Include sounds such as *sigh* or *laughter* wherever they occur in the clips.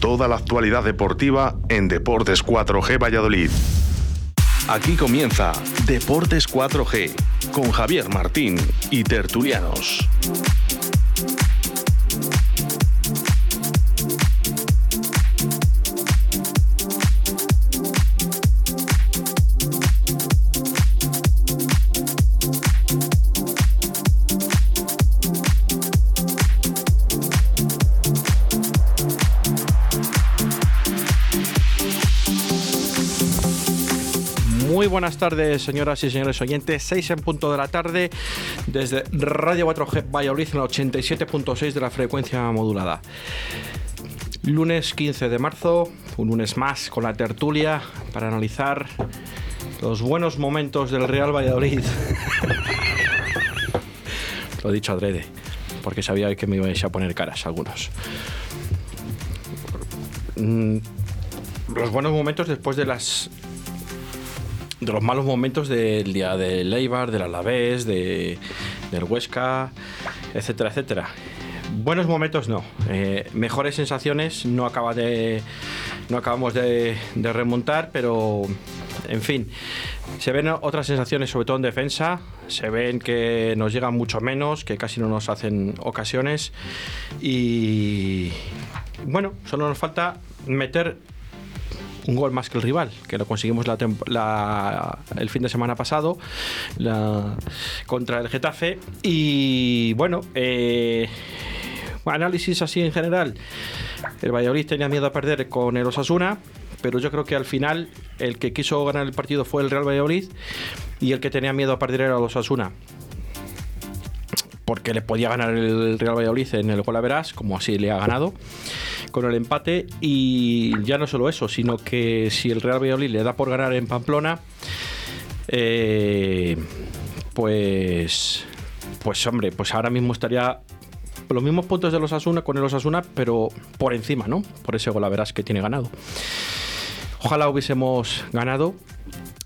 Toda la actualidad deportiva en Deportes 4G Valladolid. Aquí comienza Deportes 4G con Javier Martín y Tertulianos. Buenas tardes, señoras y señores oyentes. 6 en punto de la tarde desde Radio 4G Valladolid en la 87.6 de la frecuencia modulada. Lunes 15 de marzo, un lunes más con la tertulia para analizar los buenos momentos del Real Valladolid. *laughs* Lo he dicho adrede, porque sabía que me ibais a poner caras algunos. Mm, los buenos momentos después de las de los malos momentos del día del Eibar, del Alavés, de, del Huesca, etcétera, etcétera. Buenos momentos no, eh, mejores sensaciones no acaba de no acabamos de, remontar, pero en fin, se ven otras sensaciones, sobre todo en defensa. Se ven que nos llegan mucho menos, que casi no nos hacen ocasiones. Y bueno, solo nos falta meter un gol más que el rival, que lo conseguimos el fin de semana pasado contra el Getafe. Y bueno, eh, análisis así en general. El Valladolid tenía miedo a perder con el Osasuna, pero yo creo que al final el que quiso ganar el partido fue el Real Valladolid y el que tenía miedo a perder era el Osasuna porque le podía ganar el Real Valladolid en el gol verás, como así le ha ganado con el empate y ya no solo eso, sino que si el Real Valladolid le da por ganar en Pamplona, eh, pues pues hombre, pues ahora mismo estaría los mismos puntos de los Asuna con el Osasuna, pero por encima, ¿no? Por ese gol verás que tiene ganado. Ojalá hubiésemos ganado.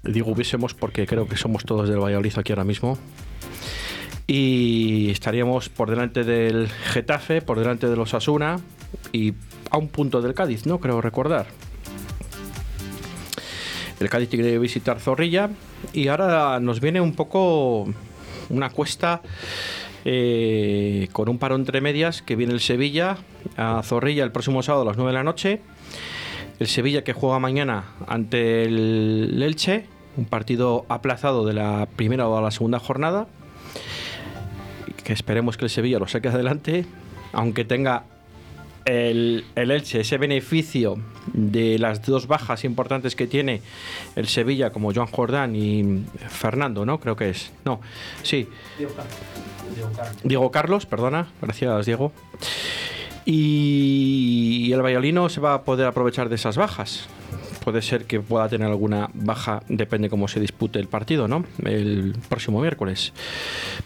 Digo hubiésemos porque creo que somos todos del Valladolid aquí ahora mismo y estaríamos por delante del Getafe, por delante de los Asuna y a un punto del Cádiz, ¿no? Creo recordar. El Cádiz tiene que visitar Zorrilla y ahora nos viene un poco una cuesta eh, con un paro entre medias que viene el Sevilla a Zorrilla el próximo sábado a las 9 de la noche. El Sevilla que juega mañana ante el Elche, un partido aplazado de la primera o la segunda jornada que esperemos que el Sevilla lo saque adelante, aunque tenga el, Elche ese beneficio de las dos bajas importantes que tiene el Sevilla, como Joan Jordán y Fernando, ¿no? Creo que es. No, sí. Diego Carlos. Diego Carlos, perdona. Gracias, Diego. Y el Valladolid se va a poder aprovechar de esas bajas puede ser que pueda tener alguna baja, depende cómo se dispute el partido, ¿no? El próximo miércoles.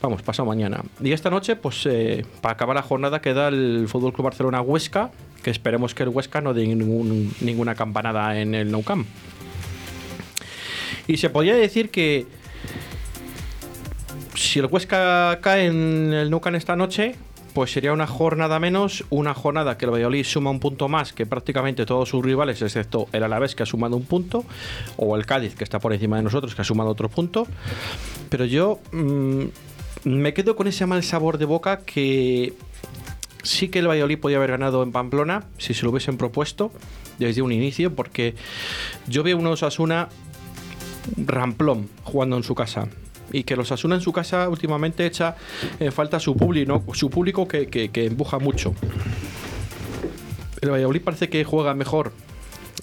Vamos, pasado mañana. Y esta noche, pues eh, para acabar la jornada queda el Fútbol Club Barcelona Huesca, que esperemos que el Huesca no dé ninguna campanada en el Nou Camp. Y se podría decir que si el Huesca cae en el Nou Camp esta noche, pues sería una jornada menos, una jornada que el Valladolid suma un punto más que prácticamente todos sus rivales, excepto el Alavés que ha sumado un punto, o el Cádiz que está por encima de nosotros que ha sumado otro punto. Pero yo mm, me quedo con ese mal sabor de boca que sí que el Valladolid podía haber ganado en Pamplona si se lo hubiesen propuesto desde un inicio, porque yo veo unos Osasuna ramplón jugando en su casa y que los Asuna en su casa últimamente echa en falta su público, su público que, que, empuja mucho. El Valladolid parece que juega mejor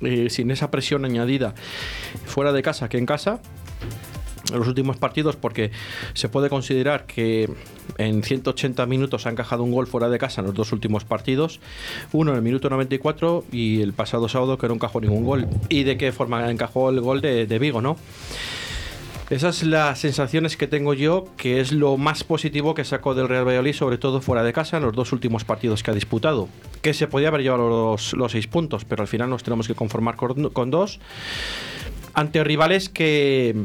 eh, sin esa presión añadida fuera de casa que en casa en los últimos partidos porque se puede considerar que en 180 minutos ha encajado un gol fuera de casa en los dos últimos partidos, uno en el minuto 94 y el pasado sábado que no encajó ningún gol. ¿Y de qué forma encajó el gol de, de Vigo, no? Esas son las sensaciones que tengo yo, que es lo más positivo que sacó del Real Valladolid, sobre todo fuera de casa, en los dos últimos partidos que ha disputado. Que se podía haber llevado los, seis puntos, pero al final nos tenemos que conformar con, dos. Ante rivales que,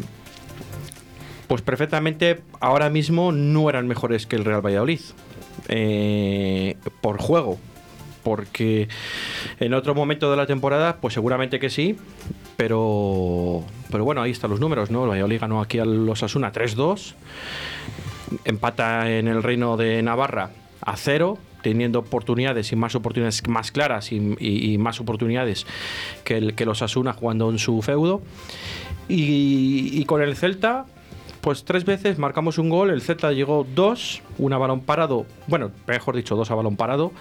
pues perfectamente ahora mismo no eran mejores que el Real Valladolid. Eh, por juego, porque en otro momento de la temporada, pues seguramente que sí, pero, pero bueno, ahí están los números, ¿no? El ganó aquí a los Asuna 3-2, empata en el Reino de Navarra a cero, teniendo oportunidades y más oportunidades más claras y, más oportunidades que, el, que los Asuna jugando en su feudo. Y, con el Celta, pues tres veces marcamos un gol, el Celta llegó dos, una balón parado, bueno, mejor dicho, dos a balón parado.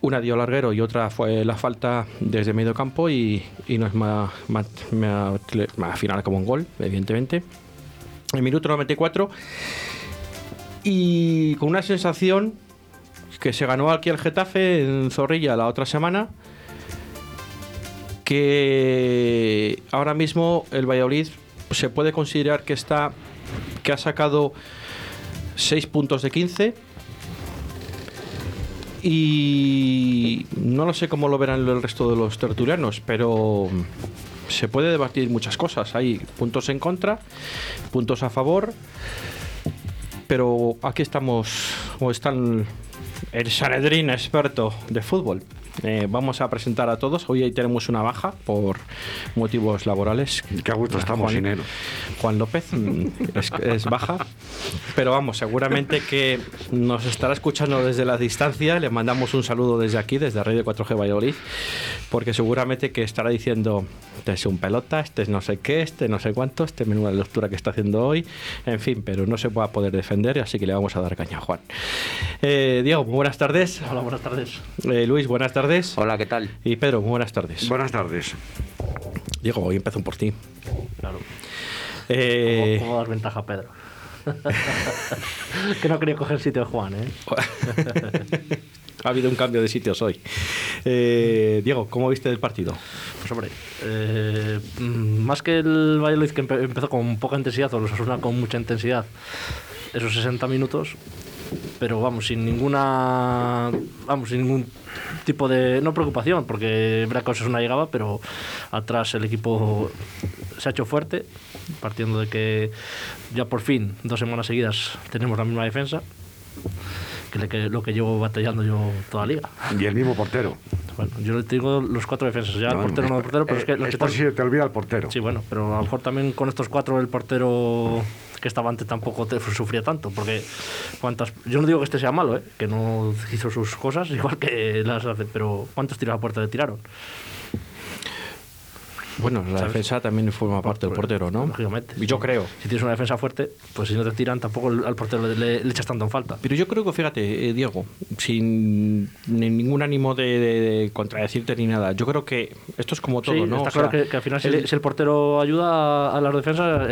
Una dio larguero y otra fue la falta desde medio campo y, y nos me, me, final como un gol, evidentemente. En minuto 94 y con una sensación que se ganó aquí el Getafe en Zorrilla la otra semana que ahora mismo el Valladolid se puede considerar que está que ha sacado 6 puntos de 15 y no lo sé cómo lo verán el resto de los tertulianos, pero se puede debatir muchas cosas. Hay puntos en contra, puntos a favor, pero aquí estamos, o están el Sanedrín experto de fútbol. Eh, vamos a presentar a todos. Hoy tenemos una baja por motivos laborales. Qué gusto estamos Juan, sin Juan López mm, es, baja, pero vamos, seguramente que nos estará escuchando desde la distancia. Le mandamos un saludo desde aquí, desde Radio 4G Valladolid, porque seguramente que estará diciendo, este es un pelota, este es no sé qué, este no sé cuánto, este menuda lectura que está haciendo hoy, en fin, pero no se va a poder defender, así que le vamos a dar caña a Juan. Eh, Diego, buenas tardes. Hola, buenas tardes. Eh, Luis, buenas tardes. Hola, ¿qué tal? Y Pedro, buenas tardes. Buenas tardes. Diego, hoy empezó por ti. Claro. Eh... ¿Cómo, dar ventaja a Pedro? *laughs* que no quería coger el sitio de Juan, ¿eh? *laughs* *laughs* ha habido un cambio de sitios hoy. Eh, Diego, ¿cómo viste el partido? Pues hombre, eh, mm, más que el Valladolid que empezó con poca intensidad, o los Asuna con mucha intensidad, esos 60 minutos, pero vamos, sin ninguna, vamos, sin ningún tipo de, no preocupación, porque Bracos es una llegada, pero atrás el equipo se ha hecho fuerte, partiendo de que ya por fin, dos semanas seguidas, tenemos la misma defensa que, lo que llevo batallando yo toda la liga. Y el mismo portero. Bueno, yo te digo los cuatro defensas, ya el portero no el portero, pero es que... Los por si te olvida el portero. Sí, bueno, pero a lo mejor también con estos cuatro el portero que estaba antes tampoco te sufría tanto, porque cuántas, yo no digo que este sea malo, ¿eh? que no hizo sus cosas *laughs* igual que las hace, pero ¿cuántos tiros a puerta le tiraron? Bueno, la defensa también forma parte del portero, ¿no? Lógicamente. Yo creo. Si tienes una defensa fuerte, pues si no te tiran, tampoco al portero le, echas tanto en falta. Pero yo creo que, fíjate, eh, Diego, sin ningún ánimo de, contradecirte ni nada, yo creo que esto es como todo, ¿no? Está claro que, al final, si el, portero ayuda a las defensas,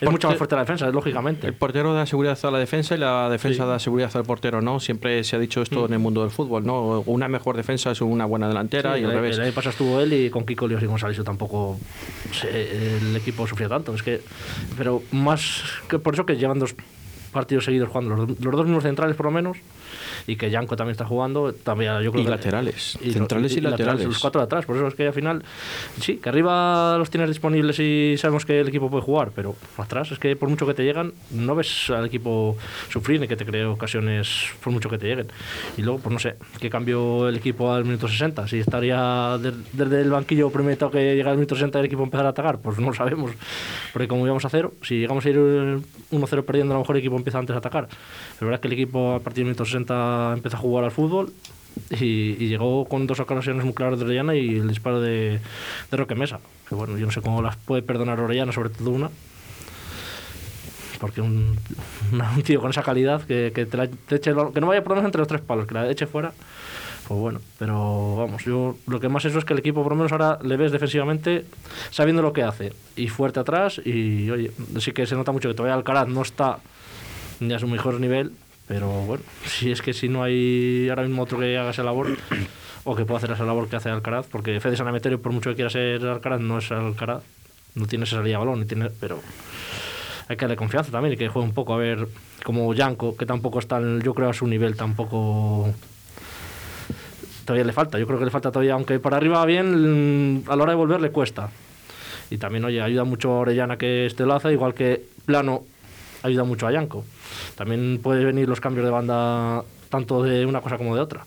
es mucho más fuerte la defensa, lógicamente. El portero da seguridad a la defensa y la defensa da seguridad al portero, ¿no? Siempre se ha dicho esto mm. en el mundo del fútbol, ¿no? Una mejor defensa es una buena delantera y al revés. El año pasado estuvo él y con Kiko Líos y González tampoco el equipo sufrió tanto. Es que, pero más que por eso que llevan dos partidos seguidos jugando los, los dos mismos centrales por lo menos y que Yanko también está jugando. También, yo creo y laterales, centrales y, laterales. Los cuatro de atrás, por eso es que al final, sí, que arriba los tienes disponibles y sabemos que el equipo puede jugar, pero atrás es que por mucho que te llegan, no ves al equipo sufrir ni que te cree ocasiones por mucho que te lleguen. Y luego, pues no sé, ¿qué cambió el equipo al minuto 60? Si estaría desde el banquillo primero que llega al minuto 60 el equipo empezar a atacar, pues no lo sabemos, porque como íbamos a cero, si llegamos a ir 1-0 perdiendo, a lo mejor el equipo empieza antes a atacar. Pero la verdad es que el equipo a partir del minuto 60 empezó a jugar al fútbol y, llegó con dos ocasiones muy claras de Orellana y el disparo de, de Roque Mesa. Que bueno, yo no sé cómo las puede perdonar Orellana, sobre todo una. Porque un, un tío con esa calidad que, que, te eche, que no vaya por entre los tres palos, que la eche fuera. Pues bueno, pero vamos, yo lo que más eso es que el equipo por lo menos ahora le ves defensivamente sabiendo lo que hace y fuerte atrás y oye, sí que se nota mucho que todavía Alcaraz no está ni a su mejor nivel, pero bueno, si es que si no hay ahora mismo otro que haga esa labor *clears throat* o que pueda hacer esa labor que hace Alcaraz, porque Fede Sanemeterio, por mucho que quiera ser Alcaraz, no es Alcaraz, no tiene esa salida de balón, ni tiene, pero hay que darle confianza también y que juegue un poco a ver como Yanko, que tampoco está, yo creo, a su nivel, tampoco todavía le falta. Yo creo que le falta todavía, aunque para arriba va bien, a la hora de volver le cuesta. Y también, oye, ayuda mucho a Orellana que este lo hace, igual que Plano ayuda mucho a Yanko. También pueden venir los cambios de banda tanto de una cosa como de otra.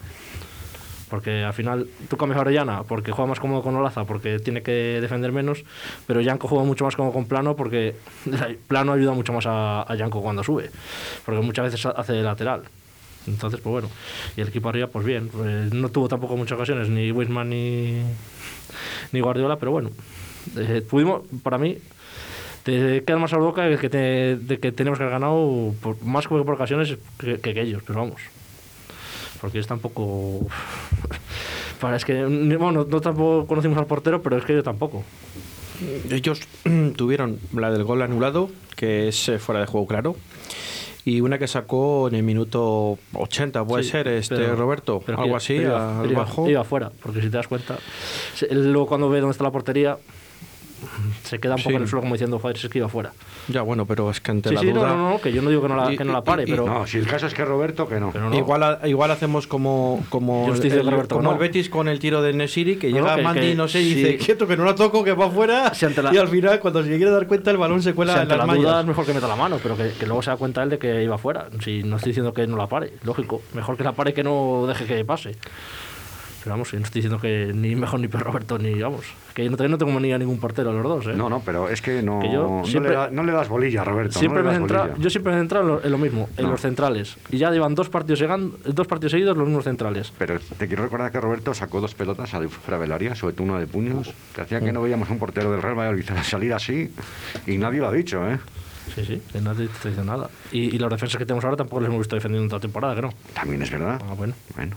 Porque al final tú cambias a Orellana porque juega más cómodo con Olaza, porque tiene que defender menos, pero Yanko juega mucho más cómodo con Plano porque *laughs* Plano ayuda mucho más a, a Yanko cuando sube, porque muchas veces hace de lateral. Entonces, pues bueno, y el equipo arriba, pues bien, pues no tuvo tampoco muchas ocasiones, ni Wisman ni, ni Guardiola, pero bueno, eh, pudimos, para mí, te queda más a la boca de que, te- de que tenemos que haber ganado por, más que por ocasiones que, que ellos, pero vamos. Porque es tampoco. Para, es que, bueno, no tampoco conocimos al portero, pero es que yo tampoco. Ellos *clears throat* tuvieron la del gol anulado, que es eh, fuera de juego claro. Y una que sacó en el minuto 80, puede Sí, ser, este pero- Roberto, pero algo que- así, pero iba, al iba- bajo. iba afuera, porque si te das cuenta, luego cuando ve dónde está la portería, se queda un poco Sí. en el suelo como diciendo, joder, si es que iba afuera. Ya, bueno, pero es que ante Sí, la sí, no, duda. no, no, que yo no digo que no la, Y- que no la y- pare, y- pero. No, si el caso es que Roberto, que no. pero no. Igual, igual hacemos como, como, Yo estoy diciendo el, que Roberto como no. el Betis con el tiro de Nesiri, que No, llega que- Mandy, que no sé, y dice, quieto, que no la toco, que va afuera. Si ante la- Y al final, cuando se quiere dar cuenta, el balón se cuela Si en ante las la duda mallas. es mejor que meta la mano, pero que, que luego se da cuenta él de que iba fuera. Si no estoy diciendo que no la pare, lógico. Mejor que la pare que no deje que pase. Pero vamos, no estoy diciendo que ni mejor ni peor Roberto, ni vamos. Que yo no, no tengo ni a ningún portero a los dos, ¿eh? No, no, pero es que no, Que yo no, le da- no le das bolilla a Roberto. Siempre no me le bolilla. yo siempre me he centrado en lo, en lo mismo, en los centrales. Y ya llevan dos partidos, llegan, dos partidos seguidos los mismos centrales. Pero te quiero recordar que Roberto sacó dos pelotas del área, sobre todo una de puños, que hacía que no veíamos un portero del Real Valladolid *laughs* salir así, y nadie lo ha dicho, ¿eh? Sí, sí, que nadie te dice nada. Y, y los defensas que tenemos ahora tampoco les hemos visto defendiendo toda la temporada, no. También es verdad. Ah, bueno. Bueno.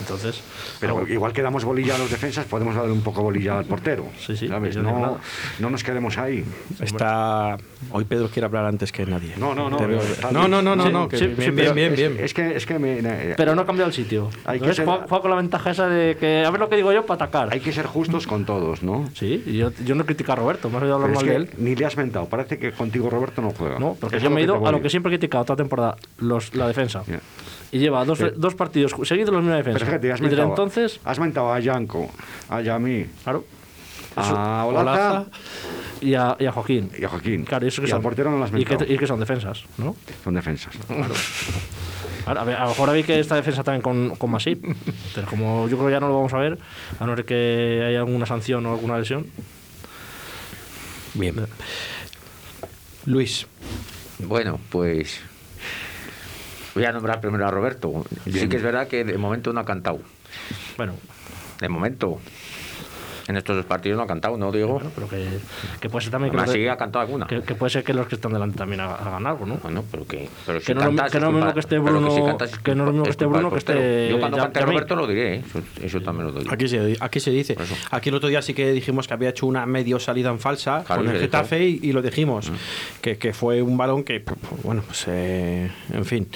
Entonces, Pero ah, igual que damos bolilla a los defensas, podemos darle un poco bolilla al portero. Sí, sí, ¿sabes? no No, nos quedemos ahí. Está... Hoy Pedro quiere hablar antes que nadie. No, no, no, No, bien. no, no, no, Sí, no, que sí, bien, bien, pero bien, es, bien. es que, es que me- pero no ha cambiado el sitio. Hay que Entonces, ser- juega, juega con la ventaja esa de que a ver lo que digo yo para atacar. hay que ser justos con todos, ¿no? Sí, y yo, yo no critico a Roberto, me has oído hablar mal de que él. ni le has mentado. Parece que contigo Roberto no juega. No, porque Eso yo me he que ido a lo que siempre he criticado toda temporada, los, la defensa. Ya. Y lleva dos, Pero- dos partidos seguidos los misma defensa. Pero fíjate, has y mentado, entonces, has mentado a Yanko, a Yami, claro, a Olaza, Olaza. y a, y a Joaquín. y a Joaquín. Claro, y eso que y son, al portero no lo has y que, y que son defensas, ¿no? Son defensas. Claro, a, ver, a lo mejor habéis que esta defensa también con, con Masip, pero como yo creo que ya no lo vamos a ver, a no ser que haya alguna sanción o alguna lesión. Bien. Luis, Bueno, pues voy a nombrar primero a Roberto. Sí que es verdad que de momento no ha cantado. Bueno, De momento. En estos dos partidos no ha cantado, ¿no, Diego? bueno, pero que, que puede ser también que, sí ha cantado alguna. que, que puede ser que los que están delante también hagan, algo, ¿no? Bueno, pero que, pero si Que no lo es no lo mismo culpa- que esté Bruno- si cantas es que no lo mismo que es esté Bruno que esté Yo cuando cante. Roberto lo diré, ¿eh? eso, eso también lo digo. aquí se, aquí se dice. Aquí el otro día sí que dijimos que había hecho una medio salida en falsa Claro, con el. Getafe y, y lo dijimos. Que, que fue un balón que, pues, bueno, pues eh, en fin,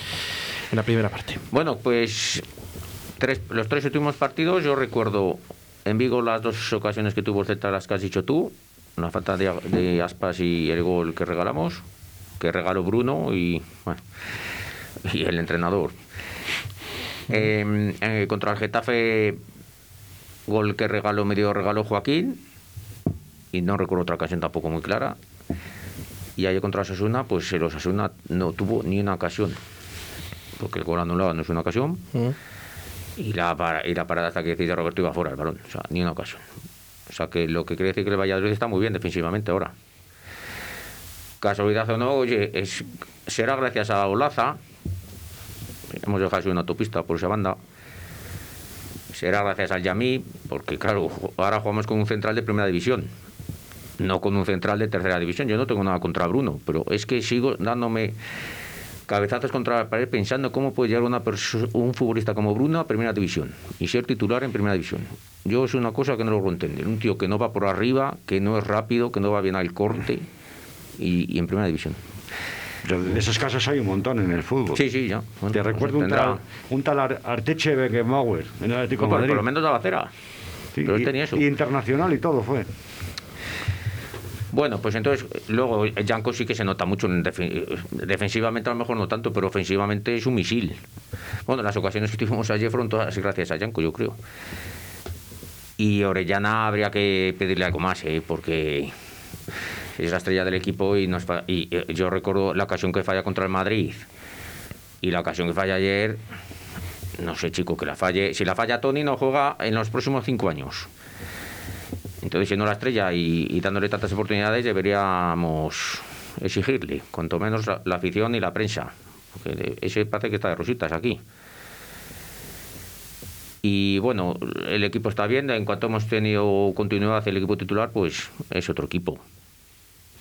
en la primera parte. Bueno, pues tres, los tres últimos partidos, yo recuerdo en Vigo las dos ocasiones que tuvo el Celta, las que has dicho tú, una falta de, aspas y el gol que regalamos, que regaló Bruno y, y el entrenador. Eh, eh, contra el Getafe, gol que regaló, medio regaló Joaquín, y no recuerdo otra ocasión tampoco muy clara. Y ayer contra Osasuna, pues el Osasuna no tuvo ni una ocasión porque el gol anulado no es una ocasión, y la, y la parada hasta que decide Roberto iba fuera el balón, o sea, ni una ocasión. O sea, que lo que quiere decir que el Valladolid está muy bien defensivamente ahora. Casualidad o no, oye, será gracias a Olaza, hemos dejado una autopista por esa banda, será gracias al Yamí, porque claro, ahora jugamos con un central de primera división, no con un central de tercera división. Yo no tengo nada contra Bruno, pero es que sigo dándome cabezazos contra la pared pensando cómo puede llegar una un futbolista como Bruno a primera división y ser titular en primera división. Yo es una cosa que no logro entender. Un tío que no va por arriba, que no es rápido, que no va bien al corte y, y en primera división. De esos casos hay un montón en el fútbol. Sí, sí, ya. Bueno, Te pues recuerdo un tendrá- tal, un tal Ar- Arteche Beckenbauer en el Atlético de No, por, Madrid. por lo menos daba cera. Sí, pero él y- tenía eso. y internacional y todo fue. Bueno, pues entonces, luego Janko sí que se nota mucho. defe- defensivamente a lo mejor no tanto, pero ofensivamente es un misil. Bueno, las ocasiones que tuvimos ayer fueron todas gracias a Janko, yo creo. Y Orellana habría que pedirle algo más, ¿eh? porque es la estrella del equipo y, nos fa- y eh, yo recuerdo la ocasión que falla contra el Madrid y la ocasión que falla ayer. no sé, chico, que la falle. Si la falla Tony, no juega en los próximos cinco años. Entonces, siendo la estrella y, dándole tantas oportunidades, deberíamos exigirle, cuanto menos la, la afición y la prensa. Porque ese parece que está de rositas aquí. Y bueno, el equipo está bien. En cuanto hemos tenido continuidad el equipo titular, pues es otro equipo.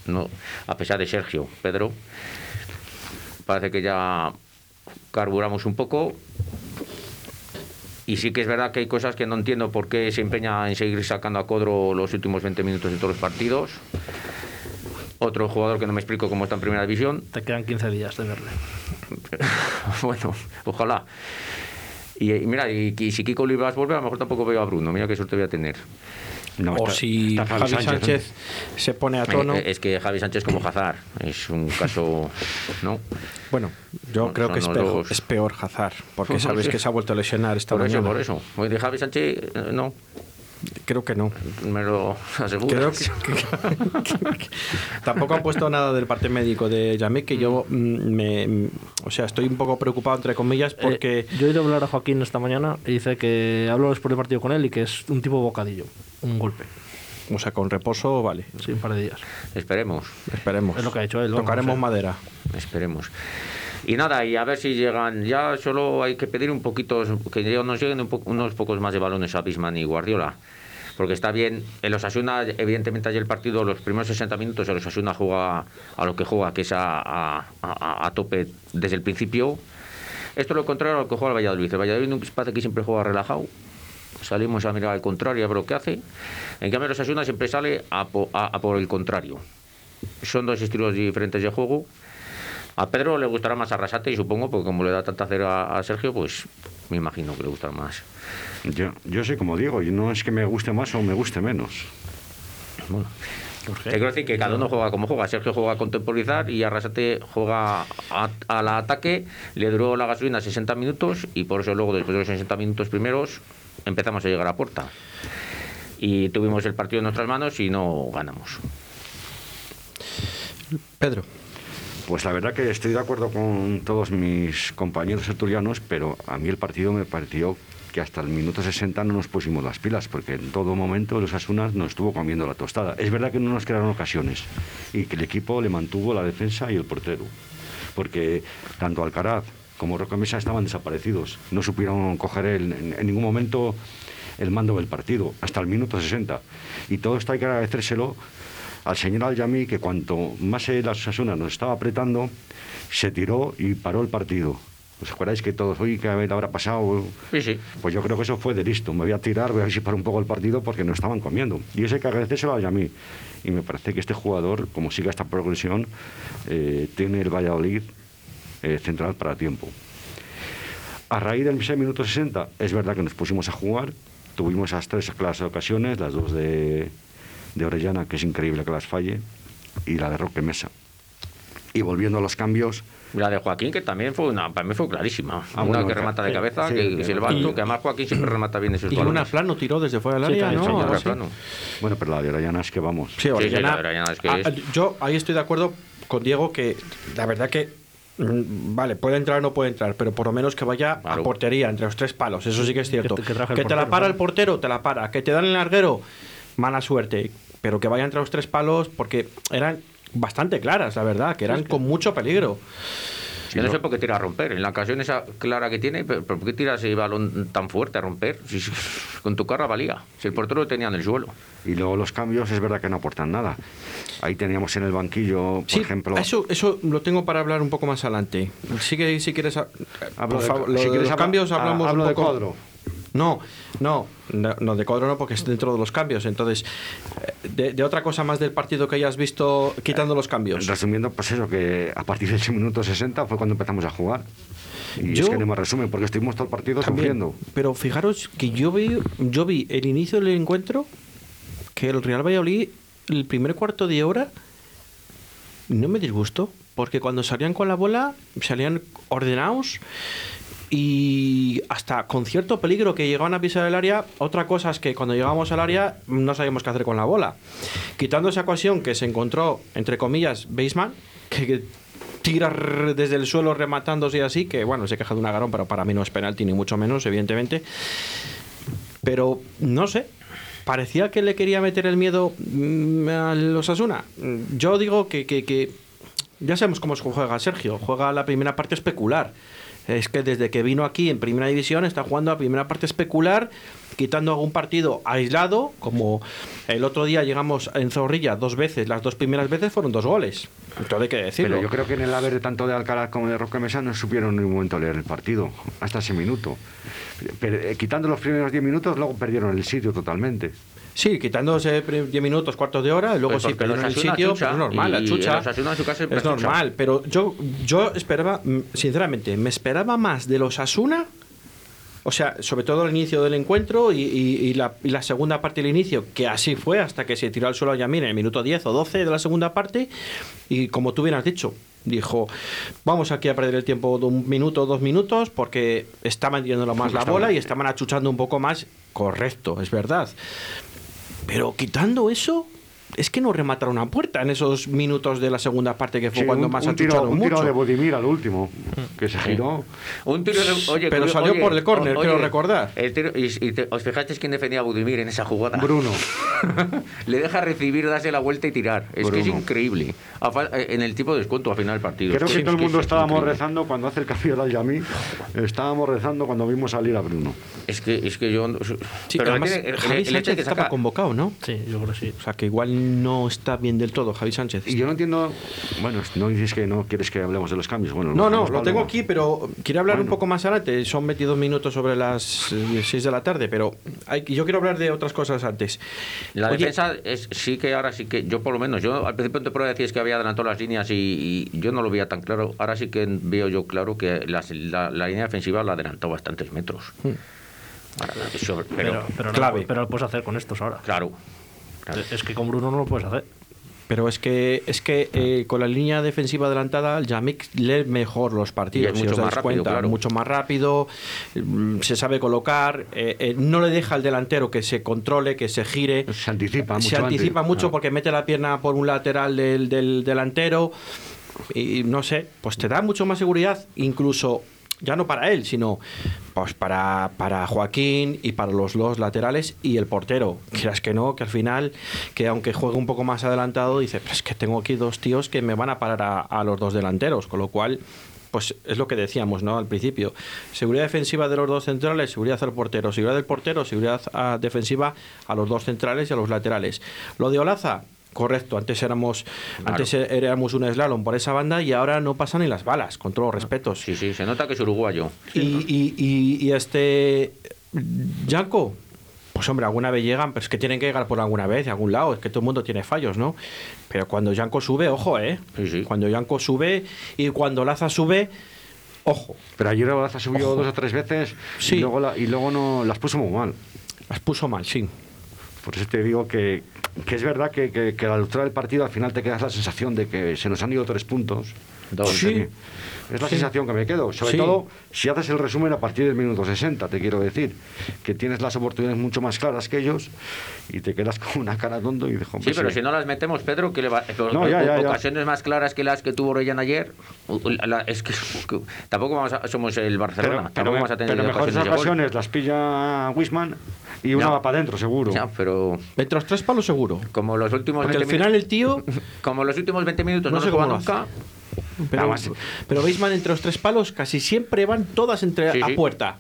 No, a pesar de Sergio, Pedro, parece que ya carburamos un poco. Y sí que es verdad que hay cosas que no entiendo por qué se empeña en seguir sacando a Codro los últimos 20 minutos de todos los partidos. Otro jugador que no me explico cómo está en primera división. Te quedan 15 días de verle. *laughs* bueno, ojalá. Y, y mira, y, y si Kiko Olivas vuelve, a lo mejor tampoco veo a Bruno. Mira qué suerte voy a tener. No, o está- si está Javi Sánchez, se pone a tono. Eh, eh, es que Javi Sánchez como Hazard. Es un caso. ¿No? Bueno, yo Son- creo que es peor, los- es peor Hazard, porque sabéis que se ha vuelto a lesionar esta Por eso, mañana. por eso. Hoy de Javi Sánchez, eh, no. Creo que no. Me lo aseguro. Creo que, que- que- tampoco han puesto nada del parte médico de Yamik, que yo mm, me, o sea, estoy un poco preocupado entre comillas porque Eh, yo he ido a hablar a Joaquín esta mañana y dice que habló después del partido con él y que es un tipo bocadillo. Un golpe. o sea, con reposo vale. Sí, un par de días. Esperemos. Esperemos. Es lo que ha dicho él, Tocaremos madera. Esperemos. Y nada, y a ver si llegan. Ya solo hay que pedir un poquito, que ya nos lleguen un po- unos pocos más de balones a Bisman y Guardiola. Porque está bien, el Osasuna, evidentemente ayer el partido, los primeros 60 minutos, el Osasuna juega a lo que juega, que es a, a- a- a tope desde el principio. Esto es lo contrario a lo que juega el Valladolid. El Valladolid parece que siempre juega relajado. Salimos a mirar al contrario, a ver lo que hace. En cambio, el Osasuna siempre sale a po- a- a por el contrario. Son dos estilos diferentes de juego. A Pedro le gustará más Arrasate y supongo, porque como le da tanta cera a Sergio, pues me imagino que le gustará más. Yo, yo sé como digo, y no es que me guste más o me guste menos. Bueno, te quiero decir que cada uno juega como juega. Sergio juega a contemporizar y Arrasate juega a- al ataque. Le duró la gasolina 60 minutos y por eso luego, después de los 60 minutos primeros, empezamos a llegar a puerta. Y tuvimos el partido en nuestras manos y no ganamos. Pedro, Pues la verdad que estoy de acuerdo con todos mis compañeros tertulianos, pero a mí el partido me pareció que hasta el minuto 60 no nos pusimos las pilas, porque en todo momento los Asunas nos estuvo comiendo la tostada. Es verdad que no nos crearon ocasiones y que el equipo le mantuvo la defensa y el portero, porque tanto Alcaraz como Roca Mesa estaban desaparecidos, no supieron coger el- en, en ningún momento el mando del partido, hasta el minuto 60. Y todo esto hay que agradecérselo al señor Aljami que cuanto más el Osasuna nos estaba apretando, se tiró y paró el partido. ¿Os acordáis que todos, hoy que habrá pasado? Sí, sí. Pues yo creo que eso fue de listo. Me voy a tirar, voy a disipar un poco el partido porque no estaban comiendo. Y eso hay que agradecérselo a Yamí. Y me parece que este jugador, como siga esta progresión, eh, tiene el Valladolid eh, central para tiempo. A raíz del 6 minuto 60, es verdad que nos pusimos a jugar. Tuvimos esas tres claras ocasiones, las dos de, de Orellana, que es increíble que las falle, y la de Roque Mesa. Y volviendo a los cambios, La de Joaquín, que también fue una, para mí fue clarísima. Ah, una bueno, que remata de sí, cabeza, sí, que es el alto, que además Joaquín siempre remata bien esos y balones. una plano tiró desde fuera del Sí, área, ¿no? sí, así. plano. bueno, pero la de Orellana es que vamos. Sí, Orellana- sí, la de Orellana es que Ah, es- Yo ahí estoy de acuerdo con Diego que la verdad que vale, puede entrar o no puede entrar, pero por lo menos que vaya Claro. a portería entre los tres palos, eso sí que es cierto. Que te- que la para ¿no? el portero, te la para, que te dan el larguero, mala suerte, pero que vaya entre los tres palos porque eran bastante claras, la verdad, que eran con mucho peligro. Yo no sé por qué tira a romper. En la ocasión esa clara que tiene, pero ¿por qué tira ese balón tan fuerte a romper? Si, si- *laughs* con tu cara valía. Si el portero lo tenía en el suelo. Y luego los cambios es verdad que no aportan nada. Ahí teníamos en el banquillo, por Sí, ejemplo. eso, eso lo tengo para hablar un poco más adelante. Sigue si quieres. Hablo por de- favor, si de quieres los cambios ah, hablamos hablo un de cuadro. No, no, no, no, de cuadro no, porque es dentro de los cambios. Entonces, eh, de, de otra cosa más del partido que hayas visto quitando los cambios. Resumiendo, pues eso, que a partir del minuto 60 fue cuando empezamos a jugar. Y Yo- es que no me resumen, porque estuvimos todo el partido También, sufriendo. pero fijaros que yo vi, yo vi el inicio del encuentro que el Real Valladolid, el primer cuarto de hora, no me disgustó, porque cuando salían con la bola, salían ordenados y hasta con cierto peligro que llegaban a pisar el área. Otra cosa es que cuando llegamos al área no sabíamos qué hacer con la bola. Quitando esa ocasión que se encontró, entre comillas, Baseman, que, tira desde el suelo rematándose y así, que bueno, se queja de un agarrón, pero para mí no es penalti, ni mucho menos, evidentemente. Pero no sé. Parecía que le quería meter el miedo mm, a los Asuna. Yo digo que, que- que ya sabemos cómo juega Sergio. Juega la primera parte especular. Es que desde que vino aquí en primera división está jugando la primera parte especular, quitando algún partido aislado, como el otro día llegamos en Zorrilla dos veces, las dos primeras veces fueron dos goles. Todo hay que decirlo. Pero yo creo que en el haber tanto de Alcalá como de Roque Mesa no supieron en ningún momento leer el partido, hasta ese minuto. Pero, eh, quitando los primeros 10 minutos, luego perdieron el sitio totalmente. Sí, quitándose 10 minutos, cuartos de hora, luego Pues sí, porque perdieron el sitio, chucha, pero es normal, la chucha. en su casa es chucha. normal, pero yo, yo esperaba, mm, sinceramente, me esperaba más de los Asuna, o sea, sobre todo al inicio del encuentro y, y- y la, y la segunda parte del inicio, que así fue hasta que se tiró al suelo a Yamir en el minuto 10 o 12 de la segunda parte, y como tú bien has dicho, dijo, vamos aquí a perder el tiempo de un minuto o dos minutos porque estaban yéndolo más la bola y estaban achuchando un poco más, correcto, es verdad. Pero quitando eso, es que no remataron a puerta en esos minutos de la segunda parte que fue Sí, cuando un, más un tiro, un tiro mucho. de Budimir al último, que se giró. Un tiro de- oye, Pero salió oye, por el córner, quiero recordar. el tiro- y, y te- ¿Os fijasteis quién defendía a Budimir en esa jugada? Bruno. *laughs* Le deja recibir, darse la vuelta y tirar. Es que es Bruno. increíble. Eh, en el tipo de descuento al final del partido. Creo Es que es todo el mundo es estábamos increíble. rezando cuando hace el cambio de Yamí. Estábamos rezando cuando vimos salir a Bruno. Es que, es que yo. Sí, pero además, tiene- el- Javi el hecho que estaba saca- convocado, ¿no? Sí, yo creo que sí. O sea, que igual no está bien del todo Javi Sánchez. Y yo no entiendo. Bueno, no dices que no quieres que hablemos de los cambios. Bueno, No, no, lo tengo aquí, pero quiero hablar un poco más adelante. Son 22 minutos sobre las 6 de la tarde, pero hay, yo quiero hablar de otras cosas antes. La Oye, defensa es, sí que ahora sí que, yo por lo menos, yo al principio te puedo decir que había adelantado las líneas y, y yo no lo veía tan claro. Ahora sí que veo yo claro que las- la, la línea defensiva la adelantó bastantes metros. Ahora, sobre- pero, Pero, pero, clave. No, pero lo puedes hacer con estos ahora. claro. Claro. Es que con Bruno no lo puedes hacer. Pero es que es que eh, con la línea defensiva adelantada, Yamik lee mejor los partidos. Si mucho os más rápido, cuenta, claro. mucho más rápido, mm, se sabe colocar, eh, eh, no le deja al delantero que se controle, que se gire. Se anticipa mucho. se anticipa antes. mucho Ah. porque mete la pierna por un lateral del, del delantero y no sé, pues te da mucho más seguridad, incluso ya no para él, sino pues para, para Joaquín y para los dos laterales y el portero. Quieras que no, que al final, que aunque juegue un poco más adelantado, dice, pues es que tengo aquí dos tíos que me van a parar a, a los dos delanteros, con lo cual pues es lo que decíamos ¿no? al principio. Seguridad defensiva de los dos centrales, seguridad al portero. Seguridad del portero, seguridad ah, defensiva a los dos centrales y a los laterales. Lo de Olaza, correcto. Antes éramos antes éramos un slalom por esa banda y ahora no pasan ni las balas, con todos los respetos. Sí, sí, se nota que es uruguayo. Y, y, y- y este Yanko, pues hombre, alguna vez llegan, pero es que tienen que llegar por alguna vez, de algún lado, es que todo el mundo tiene fallos, ¿no? Pero cuando Yanko sube, ojo, ¿eh? Sí, sí. Cuando Yanko sube y cuando Laza sube, ojo. Pero ayer Olaza subió dos o tres veces Sí. y, luego la- y luego no las puso muy mal. Las puso mal, sí. Por eso te digo que, que es verdad que, que, al ilustrar el partido al final te quedas la sensación de que se nos han ido tres puntos. Sí. Es la Sí. sensación que me quedo. Sobre Sí. todo si haces el resumen a partir del minuto 60, te quiero decir. Que tienes las oportunidades mucho más claras que ellos y te quedas con una cara tonto y dijo, Sí, pero si no las metemos, Pedro, que le va, No, ya, ya, ya. ocasiones más claras que las que tuvo Orellana ayer. la- la- es que, que tampoco vamos a- somos el Barcelona, Pero, tampoco pero, vamos a tener pero mejores ocasiones ocasiones las pilla Wisman y una Ya. va para adentro, seguro. Ya, pero Entre los tres palos seguro. como los últimos Porque al 20 final el tío... *laughs* como los últimos 20 minutos No no, sé nos juega nunca. Pero, pero Beisman entre los tres palos casi siempre van todas entre Sí, a sí. puerta.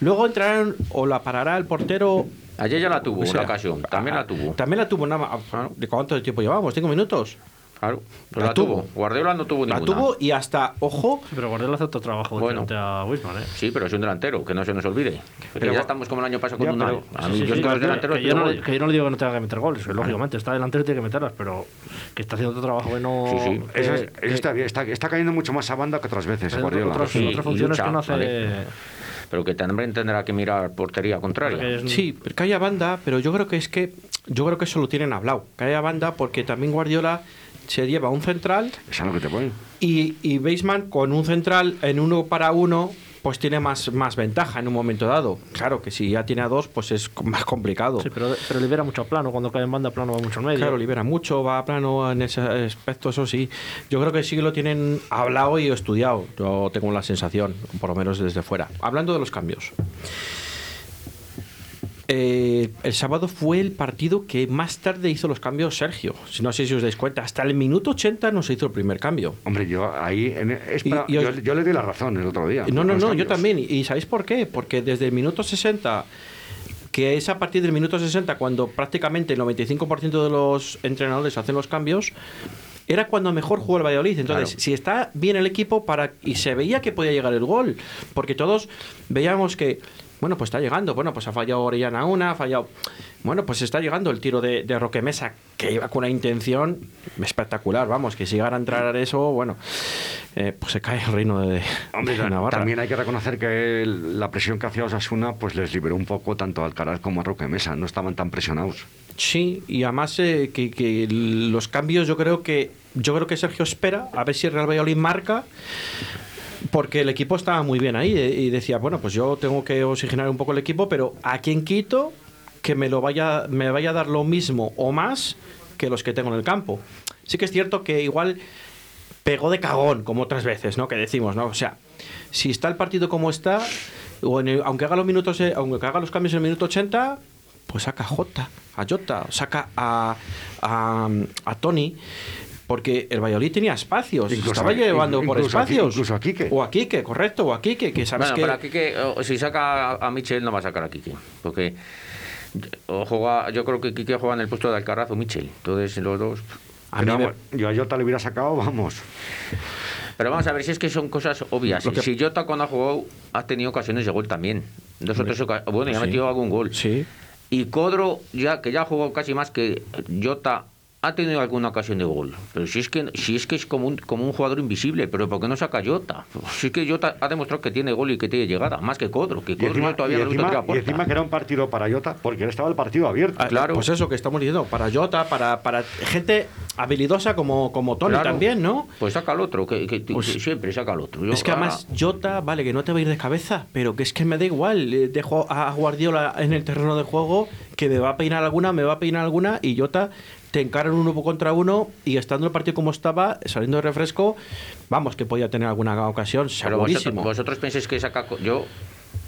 Luego entrarán o la parará el portero. Ayer ya la tuvo, o sea, una ocasión. También ah, la tuvo. También la tuvo. Claro. ¿De cuánto tiempo llevamos? ¿Cinco minutos? Claro, pues La la, tuvo. tuvo. Guardiola no tuvo La ninguna. tuvo y hasta, ojo, Pero Guardiola hace otro trabajo Bueno. frente a Wisman, ¿eh? Sí, pero es un delantero, que no se nos olvide. Pero Pero- ya estamos como el año pasado con Ya, una. pero- A mí, sí, yo sí, es que que- yo no, que yo no le digo que no tenga que meter goles, lógicamente está delantero y tiene que meterlas, pero que está haciendo otro trabajo que no. Sí, sí. que- Eso, es- que- eso está bien, está, está cayendo mucho más a banda que otras veces, Guardiola. otras, Sí, otras funciones lucha, que no hace. vale. Pero que también tendrá que mirar portería contraria. es- sí, pero que haya banda, pero yo creo que es que yo creo que eso lo tienen hablado. Que haya banda porque también Guardiola se lleva un central Es a lo que te voy. y, y Beisman con un central en uno para uno pues tiene más, más ventaja en un momento dado. Claro que si ya tiene a dos, pues es más complicado. Sí, pero, pero libera mucho a plano. Cuando cae en banda, plano va mucho en medio. Claro, libera mucho, va a plano en ese aspecto, eso sí. Yo creo que sí que lo tienen hablado y estudiado. Yo tengo la sensación, por lo menos desde fuera. Hablando de los cambios. Eh, el sábado fue el partido que más tarde hizo los cambios Sergio. Si no sé si os dais cuenta, hasta el minuto 80 no se hizo el primer cambio. Hombre, yo ahí. en- es Y- para- y yo, os- yo le di la razón el otro día. No, no, no, yo también. ¿Y sabéis por qué? Porque desde el minuto 60, que es a partir del minuto 60 cuando prácticamente el 95% de los entrenadores hacen los cambios, era cuando mejor jugó el Valladolid. Entonces, Claro. si está bien el equipo para y se veía que podía llegar el gol, porque todos veíamos que bueno, pues está llegando. Bueno, pues ha fallado Orellana una, ha fallado. Bueno, pues está llegando el tiro de, de Roque Mesa, que iba con una intención espectacular. Vamos, que si llegara a entrar eso, bueno, eh, pues se cae el reino de, Hombre, de ta- Navarra. también hay que reconocer que el- la presión que hacía Osasuna pues les liberó un poco tanto a Alcaraz como a Roque Mesa. No estaban tan presionados. Sí, y además eh, que, que los cambios yo creo que yo creo que Sergio espera a ver si el Real Valladolid marca porque el equipo estaba muy bien ahí eh, y decía, bueno, pues yo tengo que oxigenar un poco el equipo, pero a quien quito que me lo vaya me vaya a dar lo mismo o más que los que tengo en el campo. Sí que es cierto que igual pegó de cagón, como otras veces, ¿no? Que decimos, ¿no? O sea, si está el partido como está, o el- aunque haga los minutos, eh, aunque haga los cambios en el minuto 80, pues saca a Jota, a Jota, saca a, a, a Tony. Porque el Valladolid tenía espacios, Incluso estaba a- llevando por espacios. incluso a Quique. O a Quique, correcto, o a Quique, que sabes Bueno, que... pero aquí que o- si saca a Michel no va a sacar a Kike, porque o juega, yo creo que Kike juega en el puesto de Alcaraz o Michel, entonces los dos. A mí me- yo a Jota le hubiera sacado, vamos. Pero vamos a ver si es que son cosas obvias. Que- Si Jota cuando ha jugado ha tenido ocasiones de gol también. Dos o tres oca- bueno, ya ha Sí. metido algún gol. Sí, Y Codro, ya que ya ha jugado casi más que Jota, ha tenido alguna ocasión de gol. Pero si es que si es que es como un, como un jugador invisible, pero ¿por qué no saca Jota? *laughs* Si es que Jota ha demostrado que tiene gol y que tiene llegada, más que Codro, que Y Codro encima, todavía y no encima- a y encima que era un partido para Jota, porque estaba el partido abierto. Ah, Claro. Pues eso que estamos diciendo, para Jota, para, para gente habilidosa como, como Tony Claro. también, ¿no? Pues saca al otro, que, que- Pues- que siempre saca al otro. Yo es que ahora- además Jota, vale, que no te va a ir de cabeza, pero que es que me da igual. eh, Dejo a Guardiola en el terreno de juego, que me va a peinar alguna, me va a peinar alguna, y Jota te encaran uno contra uno y estando el partido como estaba, saliendo de refresco, vamos, que podía tener alguna ocasión, Pero vosotros, segurísimo. vosotros pensáis que saca. Yo,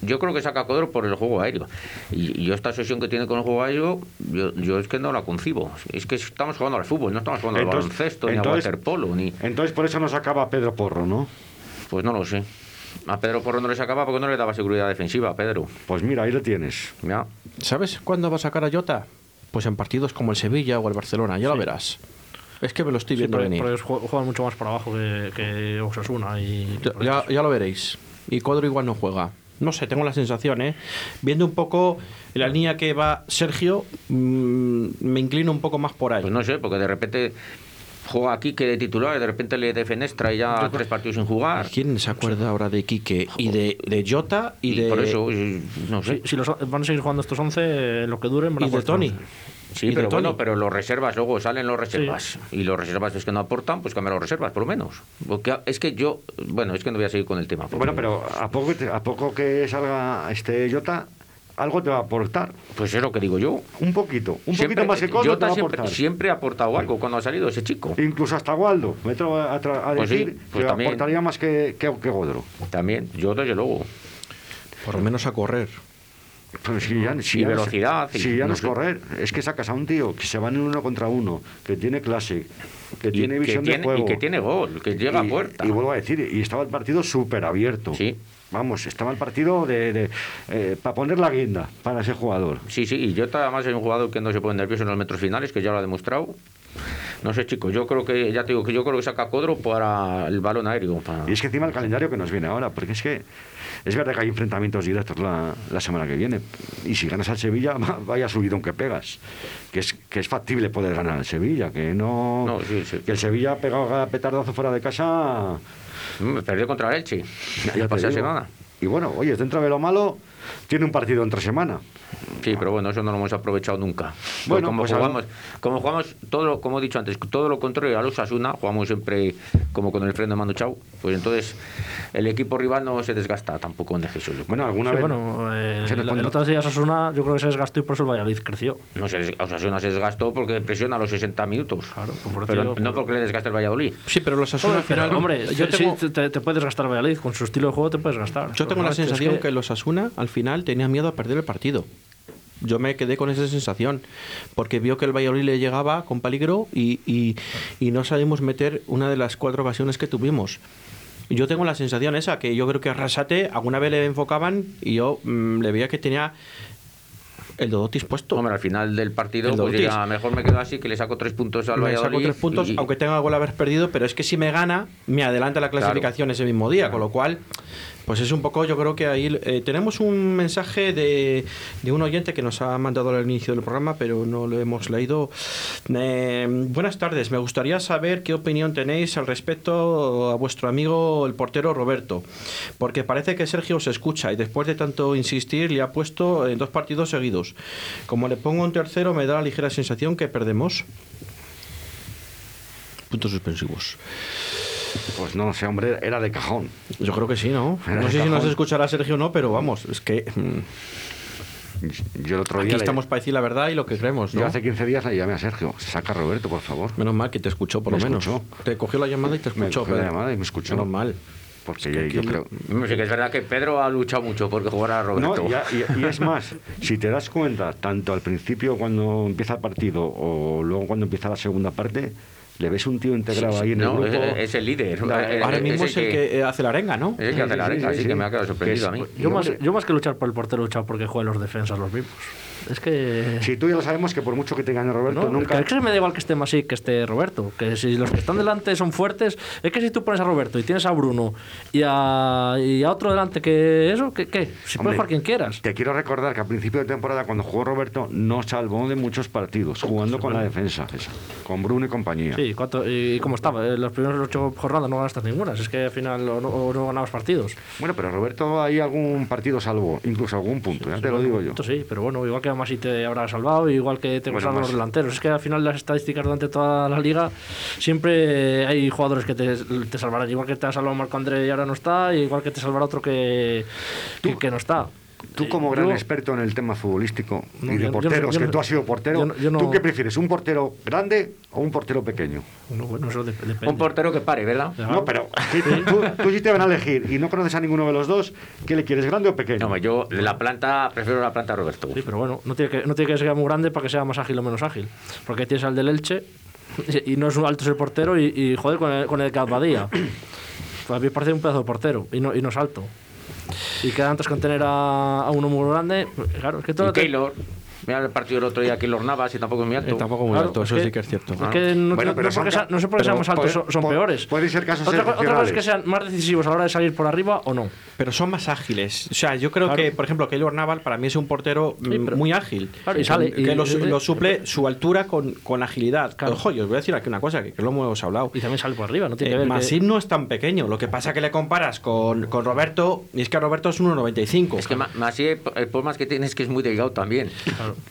yo creo que saca a Codro por el juego aéreo. Y, yo, esta sesión que tiene con el juego aéreo, yo, yo es que no la concibo. Es que estamos jugando al fútbol, no estamos jugando Entonces- al baloncesto, ni entonces- al waterpolo, ni. Entonces por eso nos acaba Pedro Porro, ¿no? Pues no lo sé. A Pedro Porro no le sacaba porque no le daba seguridad defensiva a Pedro. Pues mira, ahí lo tienes. Ya. ¿Sabes cuándo va a sacar a Jota? Pues en partidos como el Sevilla o el Barcelona, ya lo verás. Es que me lo estoy Sí, viendo venir. ellos juegan mucho más para abajo que, que Osasuna. Y, Ya, ya- ya lo veréis. Y Codro igual no juega. No sé, tengo la sensación, ¿eh? Viendo un poco la línea que va Sergio, mm, me inclino un poco más por ahí. Pues no sé, porque de repente juega aquí que de titular y de repente le defenestra y ya tres partidos sin jugar. ¿Quién se acuerda ahora de Quique y de, de Jota y, Y de, por eso, no sé. Si, si los, van a seguir jugando estos 11, eh, lo que duren, van a y de Tony? 11. Sí, pero bueno, pero los reservas, luego salen los reservas. Y los reservas es que no aportan, pues cambia los reservas, por lo menos. Porque es que yo, bueno, es que no voy a seguir con el tema. porque- Bueno, pero a poco, a poco que salga este Jota, algo te va a aportar. Pues es lo que digo yo. Un poquito. Un Siempre- poquito más que Codro te va a siempre, aportar. siempre ha aportado algo cuando ha salido ese chico. Incluso hasta Waldo. Me atrevo a, tra- a Pues sí, decir pues que también. aportaría más que, que, que Godro. También, yo desde luego. Por lo menos a correr. Pero si ya, si Y ya no- velocidad, y Si ya no, no es sé. correr, es que sacas a un tío que se va en uno contra uno, que tiene clase, que Y tiene que visión tiene- de juego. Y que tiene gol, que llega y, a puerta. Y vuelvo a decir, y estaba el partido súper abierto. Sí. Vamos, estaba el partido de, de, eh, para poner la guinda para ese jugador. Sí, sí, y yo además es un jugador que no se pone nervioso en los metros finales, que ya lo ha demostrado. No sé, chicos, yo creo que, ya te digo, que yo creo que saca Codro para el balón aéreo. para- Y es que encima el calendario que nos viene ahora, porque es que es verdad que hay enfrentamientos directos la, la semana que viene. Y si ganas al Sevilla, *laughs* va- vaya subidón que pegas. Que es, que es factible poder ganar al Sevilla, que no. No, sí, sí. Que el Sevilla ha pegado cada petardazo fuera de casa. Mm, Perdió contra el Elche. Ya te la semana. Y bueno, oye, dentro de lo malo, tiene un partido entre semana. Sí, pero bueno, eso no lo hemos aprovechado nunca. Bueno, como pues jugamos, como jugamos todo, lo- como he dicho antes, todo lo contrario a los Asuna, jugamos siempre como con el freno de mano chau, pues entonces el equipo rival no se desgasta tampoco en yo creo. Bueno, alguna Sí, vez. bueno, eh, Se el, el otro día Osasuna yo creo que se desgastó y por eso el Valladolid creció. No se, Osasuna se desgastó porque presiona a los 60 minutos. Claro, por pero tío, no por- porque le desgaste el Valladolid. Sí, pero los Asuna al Pero, hombre, yo sí, tengo, te, te puedes gastar el Valladolid, con su estilo de juego te puedes gastar. yo tengo la Pero, es sensación que... los Asuna al final tenía miedo a perder el partido. Yo me quedé con esa sensación, porque vio que el Valladolid le llegaba con peligro y, y- y no sabíamos meter una de las cuatro ocasiones que tuvimos. Yo tengo la sensación esa, que yo creo que Arrasate alguna vez le enfocaban y yo mm, le veía que tenía el Dodotis puesto. Hombre, al final del partido, El pues mejor me quedo así que le saco tres puntos al me Valladolid. saco tres puntos, y- aunque tenga gol haber perdido, pero es que si me gana, me adelanta la clasificación ese mismo día, con lo cual, pues es un poco, yo creo que ahí eh, tenemos un mensaje de, de un oyente que nos ha mandado al inicio del programa, pero no lo hemos leído. Eh, buenas tardes, me gustaría saber qué opinión tenéis al respecto a vuestro amigo el portero Roberto, porque parece que Sergio se escucha y después de tanto insistir le ha puesto en dos partidos seguidos. Como le pongo un tercero, me da la ligera sensación que perdemos. Puntos suspensivos. Pues no sé, hombre, era de cajón. Yo creo que sí, ¿no? Era No sé si nos escuchará Sergio o no, pero vamos, es que mm, Yo el otro aquí día. le- estamos para decir la verdad y lo que creemos, ¿no? Yo hace 15 días le llamé a Sergio. Saca a Roberto, por favor. Menos mal que te escuchó, por Me lo menos. escuchó. Te cogió la llamada y te Me escuchó. cogió la Pedro. llamada y me escuchó. Menos mal. Porque Es que yo creo. Hombre, sí que es verdad que Pedro ha luchado mucho porque jugara a Roberto. No, y, a- y- y es más, si te das cuenta, tanto al principio cuando empieza el partido o luego cuando empieza la segunda parte, le ves un tío integrado ahí en no, el grupo. es, es el líder. Ahora mismo es el que, eh, hace la arenga, ¿no? Es el que hace la sí, arenga, sí, así sí. que me ha quedado sorprendido a mí. Yo Y, más, yo más que luchar por el portero, he luchado porque jueguen los defensas los mismos. Es que... Si tú ya lo sabemos que por mucho que te gane Roberto, No, nunca. es que me da igual que esté Masí que esté Roberto. Que si los que están delante son fuertes, es que si tú pones a Roberto y tienes a Bruno y a, y a otro delante que eso, ¿qué? qué? Si Hombre, puedes jugar quien quieras. Te quiero recordar que a principio de temporada, cuando jugó Roberto, no salvó de muchos partidos, jugando con la defensa, esa, con Bruno y compañía. Sí, ¿cuánto, ¿y cómo estaba? En las primeras ocho jornadas no ganaste ninguna. Es que al final o no, o no ganabas partidos. Bueno, pero Roberto ahí algún partido salvó, incluso algún punto, ya te lo digo yo. Sí, pero bueno, igual que Masí te habrá salvado, igual que te Bueno, salvan los delanteros. Es que al final las estadísticas durante toda la liga siempre hay jugadores que te, te salvarán. Igual que te ha salvado Marco André y ahora no está, y igual que te salvará otro que, que, que no está. Tú como gran yo- experto en el tema futbolístico No, y de yo- yo no- porteros, yo que tú has sido portero, yo no- yo no- ¿tú qué prefieres? ¿Un portero grande o un portero pequeño? No, bueno, eso dep- depende. Un portero que pare, ¿verdad? No, pero si tú, tú si te van a elegir y no conoces a ninguno de los dos, ¿qué le quieres, grande o pequeño? No, yo de la planta, prefiero la planta Roberto. Sí, pero bueno, no tiene, que, no tiene que ser muy grande para que sea más ágil o menos ágil. Porque tienes al del Elche y *laughs* y no es un alto es el portero y, y, joder con el, con el Cadbadía. Pues a mí me parece un pedazo de portero y no, y no es alto. Y queda antes con tener a, a uno muy grande. Claro, es que todo Y Keylor, mira el partido del otro día, Keylor Navas, y tampoco es muy Eh, alto. tampoco muy Claro, alto, es eso que- sí que es cierto. Es que no, Bueno, no- pero no porque sea- no sé por qué más altos, puede- son, puede- peores. pueden ser casos otra, otra cosa es que sean más decisivos a la hora de salir por arriba o no. Pero son más ágiles. O sea, yo creo Claro. que, por ejemplo, Keylor Naval para mí es un portero Sí, pero- muy ágil. Claro, y sale, Que y- lo, y- lo suple su altura con, con agilidad. Claro. Ojo, yo os voy a decir aquí una cosa, que, que lo hemos hablado. Y también sale por arriba, no tiene Eh, que ver. que- Masip no es tan pequeño. Lo que pasa que le comparas con, con Roberto, y es que Roberto es 1,95. Es que Ma- Masí, el problema es que tienes que es muy delgado también.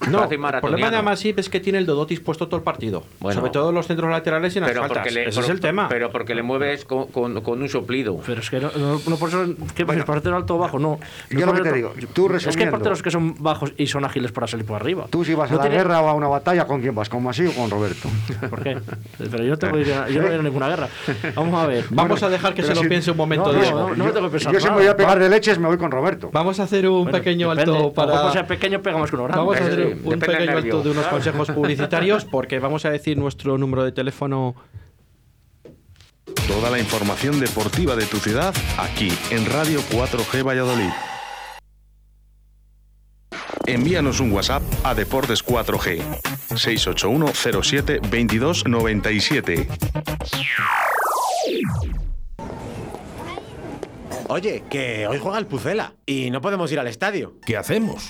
No, el problema de Masip es que tiene el Dodotis puesto todo el partido. Bueno. sobre todo en los centros laterales y en las Pero faltas. porque, le, Ese por- es el tema. pero porque le mueves con, con- con un soplido. Pero es que no, no, no por eso. ¿Qué bueno, portero alto o bajo? No. yo No lo que te digo, tú Es que hay porteros que son bajos y son ágiles para salir por arriba. Tú si vas No a la tiene- guerra o a una batalla, ¿con quién vas? ¿Con Masí o con Roberto? *laughs* ¿Por qué? Pero yo no tengo idea- yo no voy a ninguna guerra. Vamos a ver. Vamos a dejar que se lo si- piense un momento, No, no, Diego. no, no me tengo que pensar yo si me voy a pegar de leches, me voy con Roberto. Vamos a hacer un Bueno, pequeño depende. alto para. Por ser pequeño pega más que uno grande. Vamos a hacer Un depende pequeño alto de unos consejos publicitarios *laughs* porque vamos a decir nuestro número de teléfono. Toda la información deportiva de tu ciudad aquí en Radio 4G Valladolid. Envíanos un WhatsApp a Deportes 4G 681 07 22 97. Oye, que hoy juega el Pucela y no podemos ir al estadio. ¿Qué hacemos?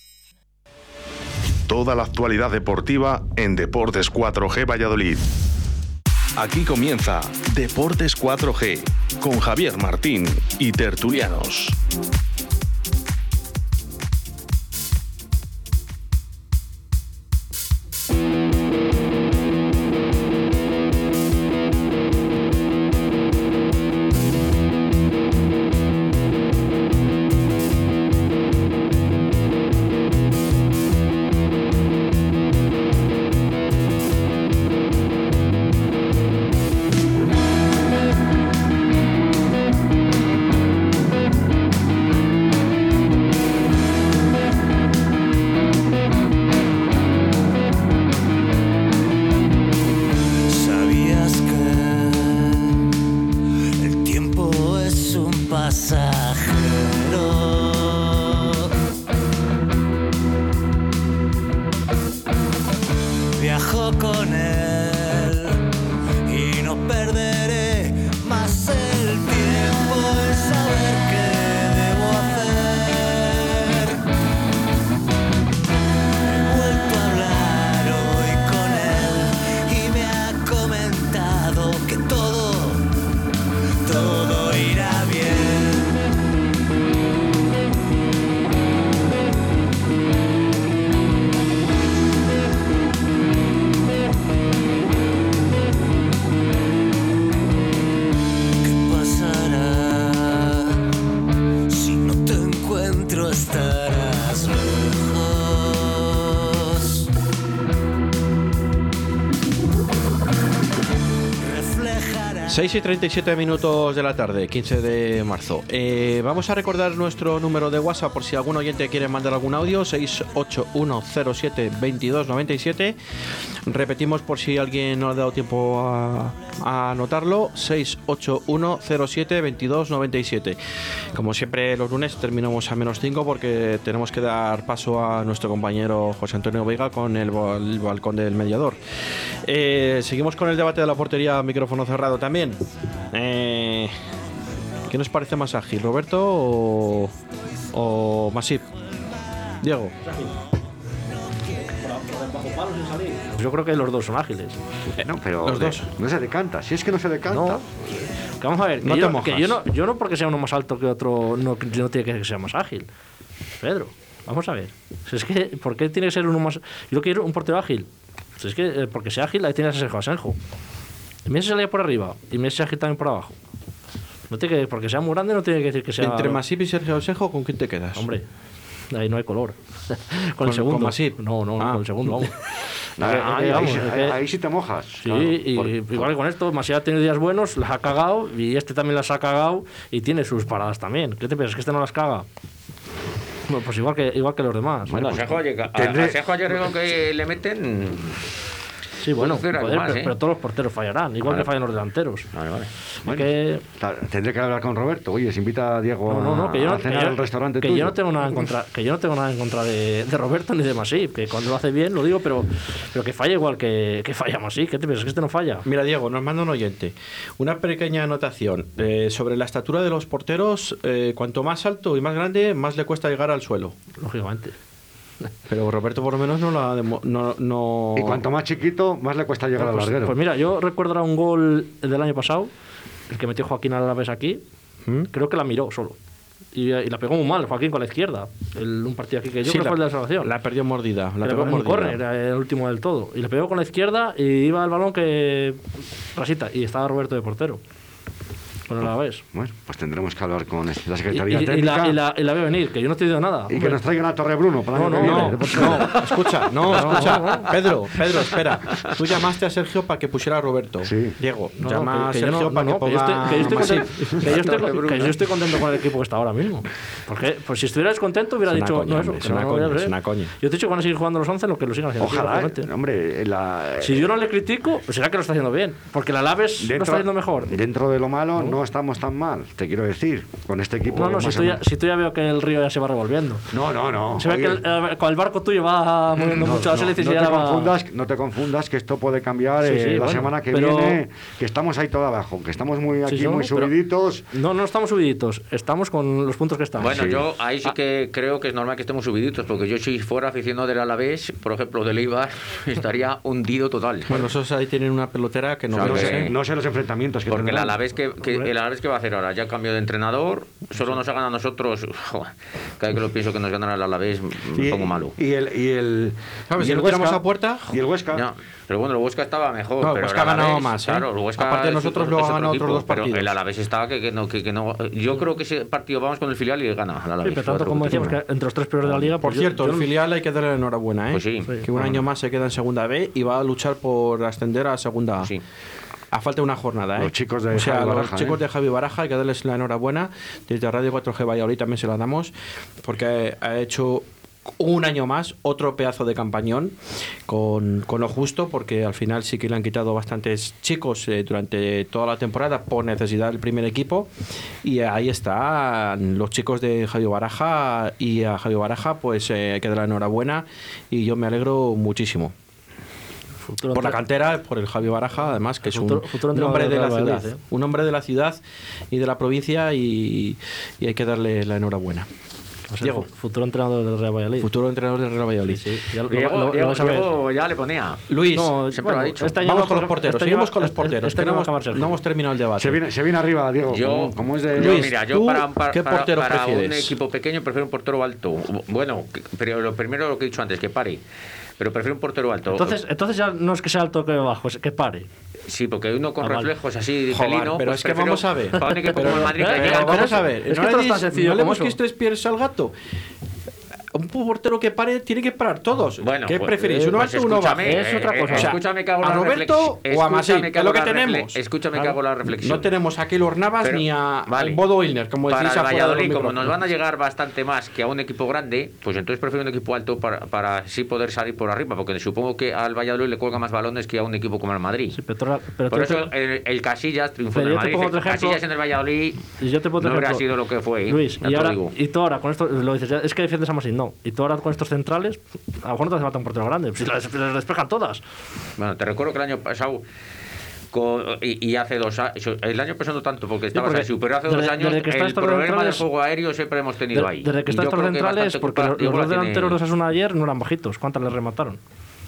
Toda la actualidad deportiva en Deportes 4G Valladolid. Aquí comienza Deportes 4G con Javier Martín y Tertulianos. 6 y 37 minutos de la tarde, 15 de marzo. Eh, vamos a recordar nuestro número de WhatsApp por si algún oyente quiere mandar algún audio, 681072297. Repetimos por si alguien no ha dado tiempo a, a anotarlo, 681072297. Como siempre los lunes terminamos a menos 5 porque tenemos que dar paso a nuestro compañero José Antonio Vega con el, bal- el balcón del mediador. Eh, seguimos con el debate de la portería, micrófono cerrado también. Eh, ¿Qué nos parece más ágil, Roberto o, o Masip? Diego. Pues yo creo que los dos son ágiles. No, pero Los de- dos. no se decanta. Si es que no se decanta. No. Que vamos a ver, que, No te yo, mojas. que yo no, yo no porque sea uno más alto que otro, no, no tiene que sea más ágil. Pedro, vamos a ver. Si es que, ¿por qué tiene que ser uno más. Yo quiero un portero ágil. Si es que, eh, porque sea ágil, ahí tienes a Sergio Asenjo. Y Messi salía por arriba y Messi ágil también por abajo. No tiene que, porque sea muy grande, no tiene que decir que sea. Entre Masip y Sergio Osejo, ¿con quién te quedas? Hombre, ahí no hay color. *laughs* con, Con- el segundo. con Masip. No, no, Ah. con el segundo, vamos. *laughs* Que, ahí- vamos, ahí- que- sí te mojas. Sí, claro, y por- igual que con esto, Masía ha tenido días buenos, las ha cagado, y este también las ha cagado, y tiene sus paradas también. ¿Qué te piensas? ¿Que este no las caga? Bueno, pues igual que, igual que los demás. Bueno, Pues- Asenjo llega- a- tendré- ayer que le meten. Sí, bueno, pero, ¿eh? pero todos los porteros fallarán, igual Vale. que fallan los delanteros. Vale, vale. Que, Tendré que hablar con Roberto. Oye, se invita a Diego no, no, no, que yo a que cenar al restaurante que tuyo. yo no tengo nada en contra, que yo no tengo nada en contra de, de Roberto ni de Masip, que cuando lo hace bien lo digo, pero, pero que falla igual que, que falla Masip. ¿Qué te piensas? ¿Que este no falla? Mira, Diego, nos manda un oyente. Una pequeña anotación. Eh, sobre la estatura de los porteros, eh, cuanto más alto y más grande, más le cuesta llegar al suelo. Lógicamente. Pero Roberto por lo menos no la demo- no, no... Y cuanto más chiquito, más le cuesta llegar al Pues, larguero. pues mira, yo recuerdo un gol del año pasado, el que metió Joaquín a la vez aquí. ¿Mm? Creo que la miró solo. Y, y la pegó muy mal, Joaquín, con la izquierda. El- un partido aquí que yo Sí, creo la, fue el de la salvación. la perdió mordida. La pegó mordida. era el último del todo. Y le pegó con la izquierda y iba el balón que. rasita. Y estaba Roberto de portero. Con el Alavés. Bueno, pues tendremos que hablar con la Y, Secretaría y- y Técnica la, y, la, y la veo venir, que yo no te digo nada. y que nos traigan a Torre Bruno para No, no, viene. No, no, escucha, no, *laughs* escucha. Pedro, Pedro, espera. Tú llamaste a Sergio para que pusiera a Roberto. Sí. Diego, No, llama no, a Sergio no- para no, que ponga que yo estoy contento- que yo estoy- *laughs* que yo estoy contento con el equipo que está ahora mismo. Porque pues si estuvieras contento hubiera dicho coña, no eso. es una no, coña, es una coña. Yo te he dicho que van a seguir jugando los 11 lo que lo sigan haciendo. Ojalá, hombre, la, Si yo no le critico, pues será que lo está haciendo bien. Porque la Laves lo está haciendo mejor. dentro de lo malo no estamos tan mal, te quiero decir, con este equipo. No, no, si tú, o ya, si tú ya veo que el río ya se va revolviendo. No, no, no. Se ve que el, eh, con el barco tuyo va moviendo no, mucho las no, hélices no y ya te la va- confundas, no te confundas que esto puede cambiar Sí, eh, la bueno, semana que pero- viene, que estamos ahí todo abajo, que estamos muy aquí Sí, muy subiditos. No, no estamos subiditos, estamos con los puntos que estamos. Bueno, Sí. yo ahí Ah. sí que creo que es normal que estemos subiditos, porque yo si fuera aficionado del Alavés, por ejemplo, del Eibar, *laughs* estaría hundido total. Bueno, esos ahí tienen una pelotera que no no, ves, que- sé, no sé los enfrentamientos que Porque el. Alavés que, que, el Alavés que va a hacer ahora, ya cambio de entrenador, solo nos hagan a nosotros, *laughs* joder, cada vez que lo pienso que nos ganará el Alavés, me pongo malo. Y el, y el, ¿Sabes? y Si el lo tiramos Huesca, a puerta, y el Huesca. Ya, pero bueno, el Huesca estaba mejor. No, el pero Huesca ha ganado más, ¿eh? Claro, el Huesca Aparte de nosotros, otro- luego es ha otro ganado otros dos pero partidos. el Alavés está que, que no, que, que no. Yo creo que ese partido vamos con el filial y gana el Sí, Alavés. pero tanto como decíamos que entre los tres peores de la liga. Por pues cierto, yo el no- filial hay que darle enhorabuena, ¿eh? Pues sí. Que un año más se queda en segunda B y va a luchar por ascender a segunda A. Sí. A falta de una jornada, ¿eh? Los chicos de o sea, Javi los Baraja, chicos ¿eh? de Javi Baraja hay que darles la enhorabuena. Desde Radio 4G Valladolid también se la damos porque ha hecho un año más otro pedazo de campañón con, con lo justo porque al final sí que le han quitado bastantes chicos eh, durante toda la temporada por necesidad del primer equipo y ahí están los chicos de Javi Baraja y a Javi Baraja pues eh, hay que dar la enhorabuena y yo me alegro muchísimo futuro por la cantera, por el Javi Baraja, además, que es un, Futuro- futuro un hombre de la ciudad. ¿eh? Un hombre de la ciudad y de la provincia y, y hay que darle la enhorabuena. Diego. fu- Futuro entrenador del Real Valladolid. Futuro entrenador del Real Valladolid. Sí, ya lo- lo- Diego, lo- ya le ponía. Luis, No, siempre lo ha dicho. este año vamos con los porque porteros. este Seguimos con los este- porteros. este no, hemos, no terminado el debate. Se viene, se viene arriba, Diego. Yo- como, como es de. Yo, Luis, mira, ¿tú yo para, para, qué para- portero para un prefieres? equipo pequeño prefiero un portero alto. Bueno, pero lo primero lo que he dicho antes, que pare. Pero prefiero un portero alto. Entonces, entonces ya no es que sea alto que bajo, es que pare. Sí, porque uno con Ah, vale. reflejos así de Joder, pelino. pero pues es que vamos a ver. Para un equipo Pero- como el Madrid que pero llega al vamos a ver. Es no que no es tan sencillo no le busques tres pies al gato. Un portero que pare tiene que parar todos. Bueno, ¿Qué pues, preferís? ¿Uno pues alto o uno bajo? escúchame, Es otra eh, cosa. eh, O sea, escúchame que hago ¿a la Roberto o a que Es lo hago que tenemos. Escúchame que Claro. hago la reflexión. No tenemos aquí los Navas Pero- ni a vale. al Bodo Wilner, como para decís Valladolid, como nos van a llegar bastante más que a un equipo grande, pues entonces prefiero un equipo alto para, para así poder salir por arriba, porque supongo que al Valladolid le cuelga más balones que a un equipo como el Madrid. Sí, pero, tú- pero por eso el, el Casillas triunfó en el Madrid. ejemplo. Casillas en el Valladolid Y yo te pongo no hubiera ejemplo. sido lo que fue. ¿eh? Luis, y, ahora, tú ahora con esto lo dices, es que defiendes a Masip, no. Y tú ahora con estos centrales, a lo mejor no te hace falta un portero grande, si las, las despejan todas. Bueno, te recuerdo que el año pasado con- y, y hace dos años, el año pasado no tanto porque estabas porque así, pero hace desde- dos años desde que está el problema del juego aéreo siempre hemos tenido De- ahí. desde que están estos centrales, porque los, los delanteros de Asuna ayer no eran bajitos. ¿Cuántas les remataron?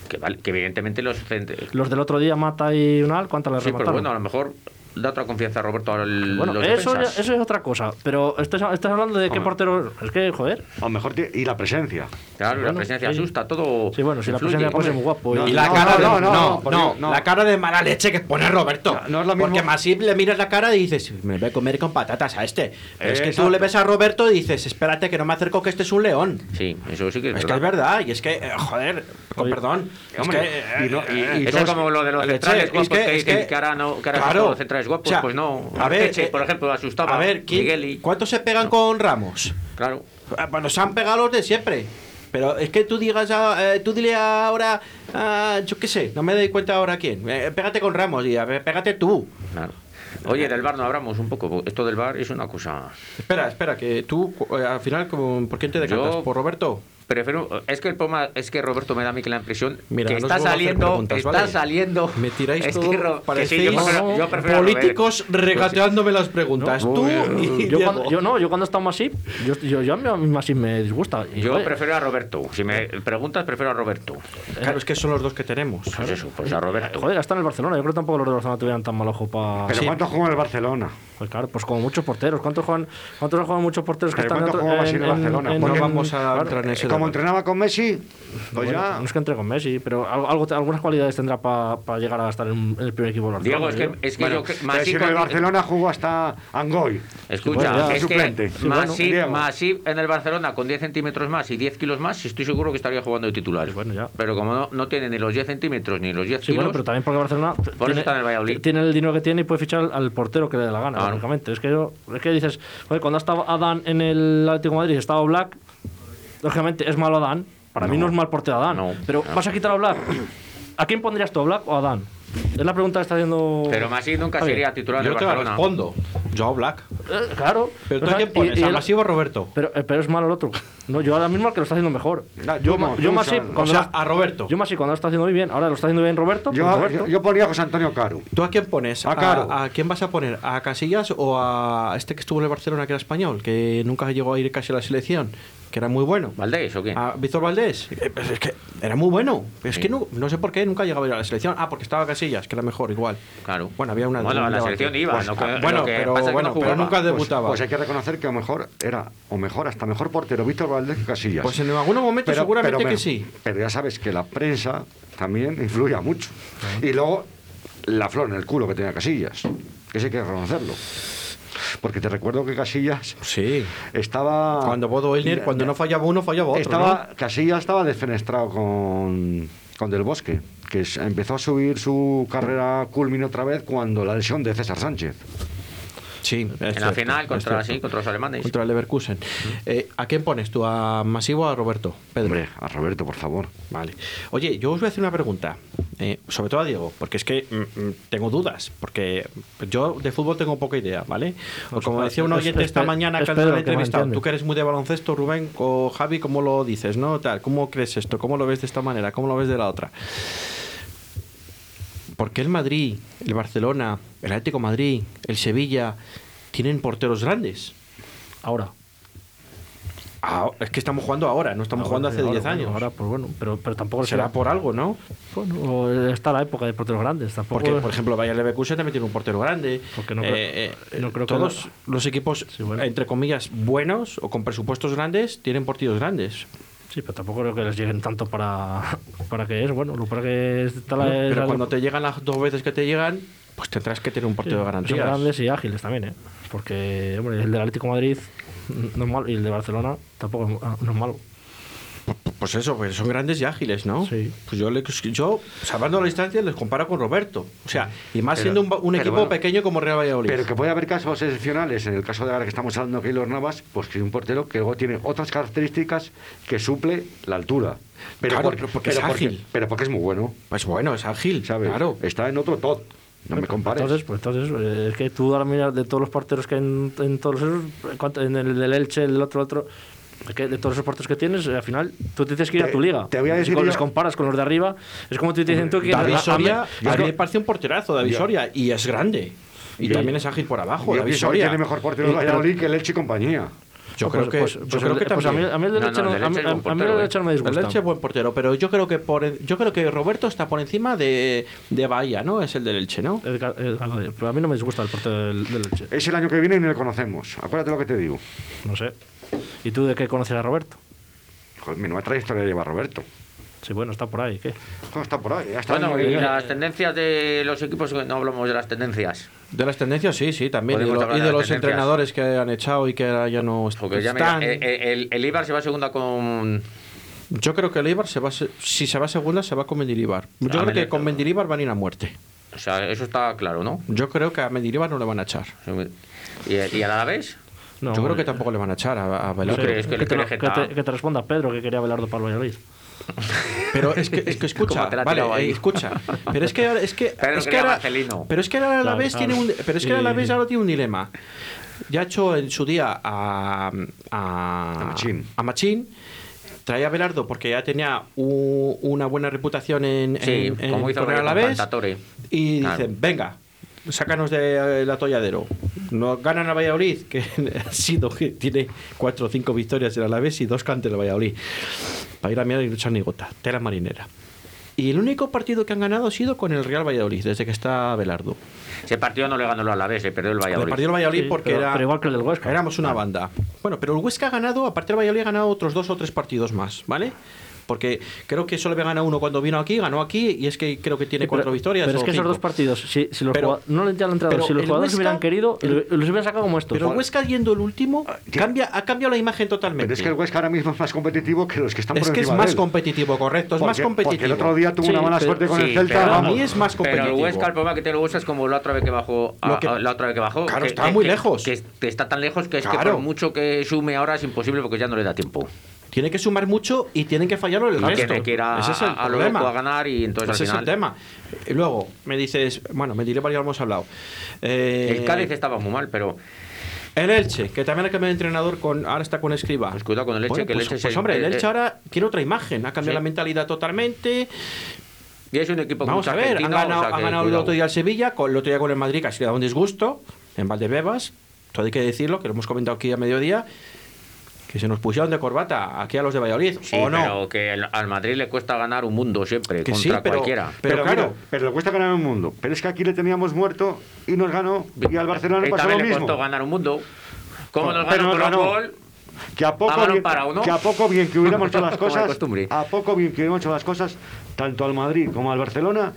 que, vale, que evidentemente los cent- Los del otro día, Mata y Unal, ¿cuántas les Sí, pero remataron? bueno, a lo mejor da otra confianza a Roberto al Bueno, los eso, ya- eso es otra cosa. Pero estás, estás hablando de qué Hombre. portero. Es que, joder. O mejor, y la presencia. Claro, la Bueno, presencia sí. asusta, todo. Sí, bueno, si la presencia Hombre, muy guapo. No, Y y- la no, cara no, de, no, no, la cara de mala leche que pone Roberto. No es lo mismo- Porque Masip le miras la cara y dices, me voy a comer con patatas a este. Pero es que tú le ves a Roberto y dices, espérate que no me acerco que este es un león. Sí, eso sí que es Es que verdad. es verdad, y es que, eh, joder, con Oye, perdón. es hombre, que, y no- y- y Eso es como lo de los leche, centrales es guapos que, que- es dicen que- que ahora no, que ahora claro. son los centrales guapos, O sea, pues no. a ver, Arteche, eh, por ejemplo, asustaba. A ver, ¿quién- Migueli. ¿cuántos se pegan con Ramos? Claro. Ah, Bueno, se han pegado los de siempre. Pero es que tú digas, a- eh, tú dile ahora, ah, yo qué sé, no me doy cuenta ahora quién. Eh, pégate con Ramos y a ver, pégate tú. claro. Oye, del bar no hablamos un poco. Esto del bar es una cosa. Espera, espera, que tú eh, al final, ¿con- ¿por quién te decantas? Yo- ¿Por Roberto? Prefiero, es que el problema es que Roberto me da a mí que la impresión Mira, que está saliendo, está ¿vale? saliendo. Me tiráis es todo, que, Ro- que parecéis sí, yo prefiero, yo prefiero a políticos regateándome las preguntas. No, tú yo, y yo cuando, yo no, yo cuando está Masip, yo, yo, yo a mí Masip me disgusta. Yo prefiero a Roberto. Si me preguntas, prefiero a Roberto. Claro, es que son los dos que tenemos. Pues eso, pues a Roberto. Joder, está en el Barcelona. Yo creo que tampoco los de Barcelona tuvieran tan mal ojo para. Pero ¿cuántos juegan en el Barcelona? Pues claro, pues como muchos porteros. ¿Cuántos juegan, cuántos juegan muchos porteros que Pero están ¿cuántos otro- juega Masip en Barcelona? No Porque- vamos a entrar en ese ¿Cuántos como entrenaba con Messi, pues Bueno, ya. No es que entre con Messi, pero algo, algo- algunas cualidades tendrá para llegar a estar en, en el primer equipo del Barcelona. Diego, es que, yo- es que Bueno, yo... en el con- Barcelona jugó hasta Angoy. Escucha, ya, es suplente. que bueno, en el Barcelona con 10 centímetros más y 10 kilos más, estoy seguro que estaría jugando de titular. Bueno, ya. Pero como no, no tiene ni los 10 centímetros ni los 10 Sí, kilos, bueno, pero también porque Barcelona eso tiene, está en el Valladolid. tiene el dinero que tiene y puede fichar al, portero que le dé la gana, lógicamente. Es que, yo- es que dices, joder, cuando ha estado Adán en el Atlético de Madrid y estaba Black, lógicamente es malo Adán. Para mí no es mal portero Adán. No, pero no. vas a quitar a Black. ¿A quién pondrías tú, a Black o a Adán? Es la pregunta que está haciendo. pero Masip nunca sería titular Yo del te la Barcelona. respondo. Joao Black. Eh, claro. Pero tú O a quién pones, y- y ¿a el- Masip o Roberto? Pero, eh, pero es malo el otro. No, yo ahora mismo el que lo está haciendo mejor. No, yo, yo Masip, sabes. O cuando sea, a Roberto. yo Masip cuando lo está haciendo muy bien, ahora lo está haciendo bien Roberto. pues Yo, Roberto. yo, yo ponía a José Antonio Caro. ¿Tú a quién pones? A Caro. ¿A, quién vas a poner? ¿A Casillas o a este que estuvo en el Barcelona, que era español, que nunca llegó a ir casi a la selección, que era muy bueno? ¿Valdés o qué? ¿A Víctor Valdés? Eh, pues es que era muy bueno. Es que no, no sé por qué nunca llegaba a ir a la selección. Ah, porque estaba Casillas, que era mejor igual. Claro. Bueno, había una. Bueno, la debate. selección iba. Pues, ah, bueno, que pero, pasa es que bueno, no pero jugaba. nunca Pues, debutaba. pues hay que reconocer que a lo mejor era, o mejor, hasta mejor portero Víctor Valdés que Casillas. Pues en algún momento seguramente pero que sí. Pero ya sabes que la prensa también influye mucho. Y luego la flor en el culo que tenía Casillas. Que sí hay que reconocerlo. Porque te recuerdo que Casillas Sí. estaba. Cuando Bodo Elner, cuando no fallaba uno, fallaba otro. Estaba, Casillas estaba desfenestrado con, con Del Bosque, que empezó a subir su carrera culmine otra vez cuando la lesión de César Sánchez. Sí. en la final contra, sí, contra los alemanes. Contra el Leverkusen. Eh, ¿A quién pones tú? ¿A Masivo o a Roberto? Pedro. Hombre, a Roberto, por favor. Vale. Oye, yo os voy a hacer una pregunta, eh, sobre todo a Diego, porque es que mm, mm, tengo dudas, porque yo de fútbol tengo poca idea, ¿vale? O como decía un oyente es esta mañana que me entrevistado, tú que eres muy de baloncesto, Rubén o Javi, ¿cómo lo dices, no? Tal, ¿cómo crees esto? ¿Cómo lo ves de esta manera? ¿Cómo lo ves de la otra? ¿Por qué el Madrid, el Barcelona, el Atlético de Madrid, el Sevilla tienen porteros grandes? Ahora. Ah, es que estamos jugando ahora, no estamos jugando hace Ahora, 10 bueno, años. Ahora, pues bueno, pero, pero tampoco Será por algo, ¿no? Bueno, está la época de porteros grandes. Tampoco Porque, por ejemplo, Bayer Leverkusen también tiene un portero grande. Porque no creo- Eh, eh, no creo que todos no- los equipos, Sí, bueno. entre comillas, buenos o con presupuestos grandes, tienen partidos grandes. Sí, pero tampoco creo que les lleguen tanto para, *laughs* para que es, bueno, lo para que está la, Pero la- cuando te llegan las dos veces que te llegan, pues tendrás que tener un sí, partido de son garantías. grandes y ágiles también, ¿eh? Porque, hombre, el del Atlético de Madrid no es malo y el de Barcelona tampoco es- ah, no es malo. Pues eso, pues son grandes y ágiles, ¿no? Sí. Pues yo, le- yo salvando la distancia, les comparo con Roberto. O sea, y más Pero- siendo un, equipo bueno, pequeño como Real Valladolid. Pero que puede haber casos excepcionales, en el caso de ahora que estamos hablando de Keylor Navas, pues que es un portero que luego tiene otras características que suple la altura. Pero Claro, porque, pero porque es ágil. pero porque es muy bueno, Pues bueno, es ágil, ¿sabes? claro. Está en otro top. No me compares. Entonces, pues entonces, eh, es que tú ahora miras de todos los porteros que hay en, en todos los esos, ¿cuánto- en el del Elche, el otro, otro, es que de todos esos porteros que tienes, eh, al final tú te tienes que ir a tu liga. te voy a Y decir si les comparas con los de arriba, es como tú te dicen tú que David Soria, a mí me parece un porterazo, David Soria, y es grande. Y también es ágil por abajo, Yo David Soria. tiene mejor portero de Valladolid que el Elche y compañía. Yo No, creo que, yo creo el- que a mí, también. a mí el No, derecho no, no, el a a el no me El disgusta. Elche es buen portero, pero yo creo que por yo creo que Roberto está por encima de, de Bahía, ¿no? Es el del Elche, ¿no? El el- pero a mí no me disgusta el portero del, del Elche. Es el año que viene y no le conocemos. Acuérdate lo que te digo. No sé. ¿Y tú de qué conoces a Roberto? Joder, menuda trayectoria lleva Roberto. Sí, bueno, está por ahí, ¿qué? Joder, está por ahí. ya está Bueno, en- y las tendencias de los equipos, no hablamos de las tendencias. De las tendencias, sí, sí, también. Y de, Podemos lo- hablar y de de las los tendencias. entrenadores que han echado y que ya no ya mira, están. eh, eh, el, el Ibar se va a segunda con. Yo creo que el Eibar, se va a si se va a segunda, se va con Mendilibar. Yo Ah, creo que con Mendilibar van a ir a muerte. O sea, eso está claro, ¿no? Yo creo que a Mendilibar no le van a echar. ¿Y, y al Alavés? No, Yo creo que tampoco le van a echar a, a que te responda Pedro que quería Belardo para el Valladolid. Pero es que, es que *laughs* escucha, la vale, eh, escucha. Pero es que ahora- es que *laughs* Pero es que ahora, pero es que ahora la Claro, vez tiene un pero es que ahora la vez ahora tiene un dilema. Ya ha hecho en su día a a, A Machín. a Machín. Traía a Belardo porque ya tenía u- una buena reputación en, Sí, en, en- hizo el Alavés. Cantatore. Y Claro. dicen, venga, sácanos del atolladero. Nos ganan a Valladolid, *laughs* que ha sido que tiene cuatro o cinco victorias del Alavés y dos cantes del Valladolid. Para ir a mirar y no echar ni gota. Tela marinera. Y el único partido que han ganado ha sido con el Real Valladolid, desde que está Belardo. Ese partido no le ganó el Alavés, se perdió el El Valladolid. partido del Valladolid Sí, porque pero- era, pero igual que el del Huesca. éramos una banda. Bueno, pero el Huesca ha ganado, aparte del Valladolid ha ganado otros dos o tres partidos más, ¿vale? Porque creo que solo había ganado uno cuando vino aquí, ganó aquí, y es que creo que tiene Sí, cuatro pero- victorias. Pero es que esos cinco. dos partidos, si, si los Pero- no le entrenador, pero si los jugadores Huesca- hubieran querido, el- lo- los hubieran sacado como estos. Pero el Huesca yendo el último, cambia, ha cambiado la imagen totalmente. Pero es que el Huesca ahora mismo es más competitivo que los que están Es por que es de más él. competitivo, correcto, es más Porque- competitivo. Porque el otro día tuvo Sí, una mala pero- suerte con sí, el Celta. pero a mí es más Pero competitivo. el Huesca, el problema que tiene el Huesca es como la otra vez que bajó. a- que- a- la otra vez que bajó. Claro, que- está muy lejos. Que, está tan lejos que es que por mucho que sume ahora es imposible porque ya no le da tiempo. Tiene que sumar mucho y tienen que fallarlo el Y resto. tiene que ir a, Ese es el a- lo problema. a ganar y entonces Ese al es el final. tema. Y luego me dices, bueno, me diré varios hemos hablado. Eh, El Cádiz estaba muy mal, pero El Elche, que también ha cambiado de entrenador, con, ahora está con Escriba. pues cuidado con el Elche, Bueno, que el pues, Elche es pues, el- hombre, el el- Elche ahora tiene otra imagen, ha cambiado Sí. la mentalidad totalmente. Y es un equipo Vamos a ver, han ganado, o sea han ganado el otro día al Sevilla, con, el otro día con el Madrid, que ha sido un disgusto, en Valdebebas. Todo hay que decirlo, que lo hemos comentado aquí a mediodía, que se nos pusieron de corbata aquí a los de Valladolid. Sí, ¿O no? pero que el- al Madrid le cuesta ganar un mundo siempre, Que contra sí, pero- cualquiera. Pero, Pero, claro, mira, pero le cuesta ganar un mundo. Pero es que aquí le teníamos muerto y nos ganó. Y al Barcelona le pasó lo también le mismo. costó ganar un mundo. ¿Cómo nos Pero ganó nos con ganó. gol? Que a poco, bien, parado, ¿no? que a poco bien que hubiéramos *laughs* hecho las Como cosas, a poco bien que hubiéramos hecho las cosas, tanto al Madrid como al Barcelona,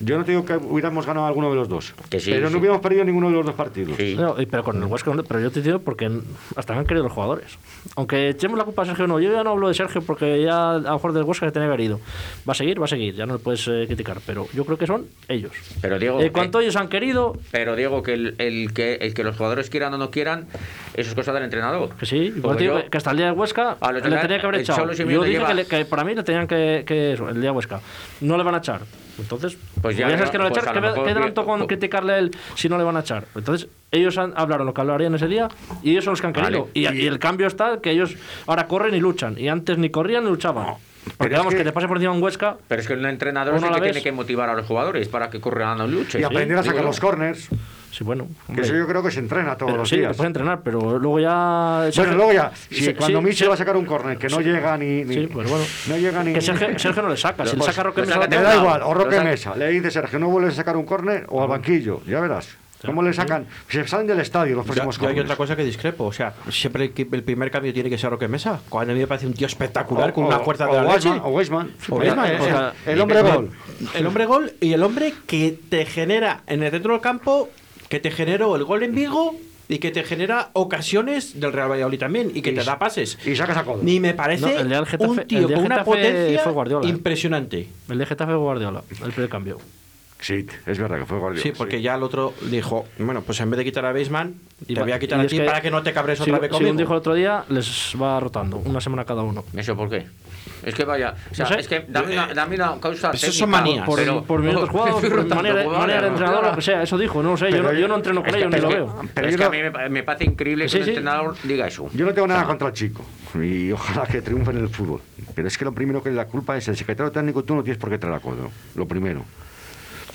yo no te digo que hubiéramos ganado alguno de los dos, Que sí, pero sí. no hubiéramos perdido ninguno de los dos partidos. Sí. No, pero con el Huesca, pero yo te digo porque hasta me han querido los jugadores. Aunque echemos la culpa a Sergio, no, yo ya no hablo de Sergio porque ya a lo mejor del Huesca que tenía que haber ido. Va a seguir, va a seguir, ya no le puedes eh, criticar, pero yo creo que son ellos. Pero Diego, En cuanto que, ellos han querido, pero Diego, que el, el que el que los jugadores quieran o no quieran, eso es cosa del entrenador. que sí, digo yo- que hasta el día de Huesca A le tenía que haber echado. Yo dije lleva- que, le- que para mí le tenían que, que eso, el día de Huesca. No le van a echar. Entonces, Pues ya ya sabes no- que no le pues echar, a lo ¿qué, mejor qué bien- tanto con pues- criticarle a él si no le van a echar? Entonces, ellos han, hablaron lo que hablarían ese día y ellos son los que han querido. Vale. Y, y el cambio está que ellos ahora corren y luchan. Y antes ni corrían ni luchaban. Porque es vamos, que... que- te pase por encima un Huesca. Pero es que un entrenador ¿O es el que ves? tiene que motivar a los jugadores para que corran o luchen. Y aprender a Digo sacar los corners, Sí, bueno. hombre. eso yo creo que se entrena todos Pero los sí, días. te puedes entrenar, pero luego ya. Bueno, luego ya, si Sí, cuando sí, Michel sí. va a sacar un córner que no llega ni, ni- Sí, pues bueno. no llega ni Que Sergio, Sergio no le saca. Si le Pues, saca Roque Mesa, me da igual, o Roque Mesa, le dice Sergio, no vuelves a sacar un córner o al banquillo, ya verás. ¿Cómo le sacan? Se salen del estadio los Ya- próximos yo hay otra cosa que discrepo. O sea, siempre el, primer cambio tiene que ser Roque Mesa. Cuando a mí me parece un tío espectacular, con una fuerza o de la leche. Weisman, o Weisman. O Weisman, El- o sea, el, el hombre gol. El hombre gol y el hombre que te genera en el centro del campo, que te generó el gol en Vigo y que te genera ocasiones del Real Valladolid también y que Y te da pases. Y sacas a codo. Ni me parece No, el de al Getafe- un el tío de con una potencia fue Guardiola, ¿eh? impresionante. El de Getafe Guardiola, el primer cambio. Sí, es verdad que fue Guardiola. Sí, porque ya el otro dijo, bueno, pues en vez de quitar a Baseman, te va- voy a quitar y a ti que- para que no te cabres Si- otra vez Según conmigo. dijo el otro día, les va rotando, una semana cada uno. ¿Eso por qué? Es que vaya, o sea, No sé. es que dame una, dame una causa Eso técnica, son manías. Por, pero- por minutos jugados, *laughs* por manera, manera de entrenador, lo que sea, eso dijo, no lo sé, yo Pero no, yo- yo no entreno con ellos ni lo veo. Pero es que a mí me, me parece increíble que un sí. entrenador diga eso. Yo no tengo nada contra el chico y ojalá que triunfe en el fútbol. Pero es que lo primero que la culpa es el secretario técnico, tú no tienes por qué traer a codo. Lo primero.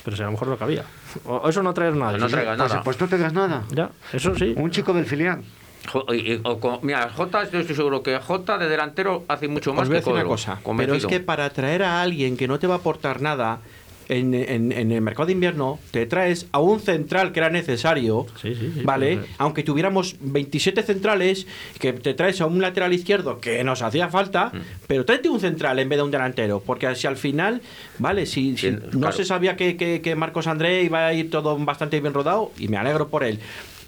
Pero si a lo mejor lo que había. O eso no traer nada. No traigas Pues, nada. pues no tengas nada. Ya, eso sí. Un chico del filial. O con- mira, Jota, yo estoy seguro que Jota de delantero hace mucho más Os voy a que decir una cosa, pero es que para traer a alguien que no te va a aportar nada en, en- en el mercado de invierno, te traes a un central que era necesario, Sí, sí, sí, ¿vale? Aunque tuviéramos 27 centrales, que te traes a un lateral izquierdo que nos hacía falta, Mm. pero tráete un central en vez de un delantero, porque si al final, ¿vale? Si, si Sí, no claro. se sabía que, que- que Marcos André iba a ir todo bastante bien rodado, y me alegro por él.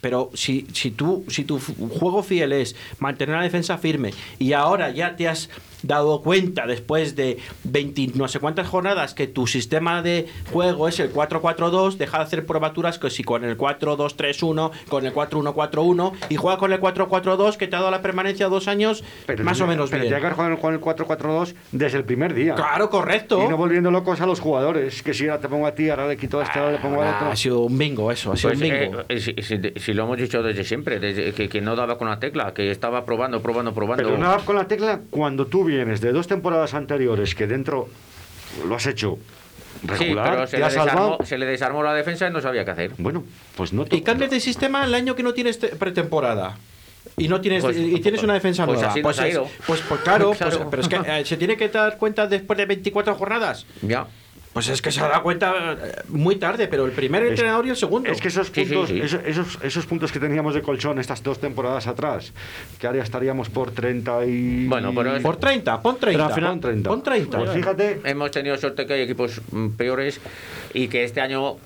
Pero si, si, tú, si tu juego fiel es mantener la defensa firme y ahora ya te has dado cuenta después de 20 no sé cuántas jornadas que tu sistema de juego es el 4-4-2, deja de hacer probaturas que si con el 4-2-3-1, con el 4-1-4-1 y juega con el 4-4-2 que te ha dado la permanencia dos años más o menos pero bien. Pero con el, con el 4-4-2 desde el primer día. Claro, correcto. Y no volviendo locos a los jugadores. Que si ahora te pongo a ti, ahora le quito a este, ahora le pongo a Ah, otro. ha sido un bingo eso, ha sido Pues, un bingo. eh, eh, si, si- si lo hemos dicho desde siempre, desde que, que no daba con la tecla, que estaba probando, probando, probando. Pero nada con la tecla cuando tú vienes de dos temporadas anteriores que dentro lo has hecho sí, regular, pero se te le, has salvado. desarmó, se le desarmó la defensa y no sabía qué hacer. Bueno, pues no te- Y cambias de sistema el año que no tienes te- pretemporada. y no tienes Pues- y tienes una defensa pues nueva. así pues, nos ha es- ido. pues, pues claro, *laughs* Claro. pues- pero es que eh, se tiene que dar cuenta después de 24 jornadas. Ya. Pues es que se ha dado cuenta eh, muy tarde, pero el primer entrenador y el segundo. Es que esos Sí, sí, puntos, sí. Esos, esos, esos puntos que teníamos de colchón estas dos temporadas atrás, que ahora estaríamos por 30 y... Bueno, pero es- por 30, pon 30. Pero al final- pon 30. Pon 30. Pues fíjate, Hemos tenido suerte que hay equipos mm, peores y que este año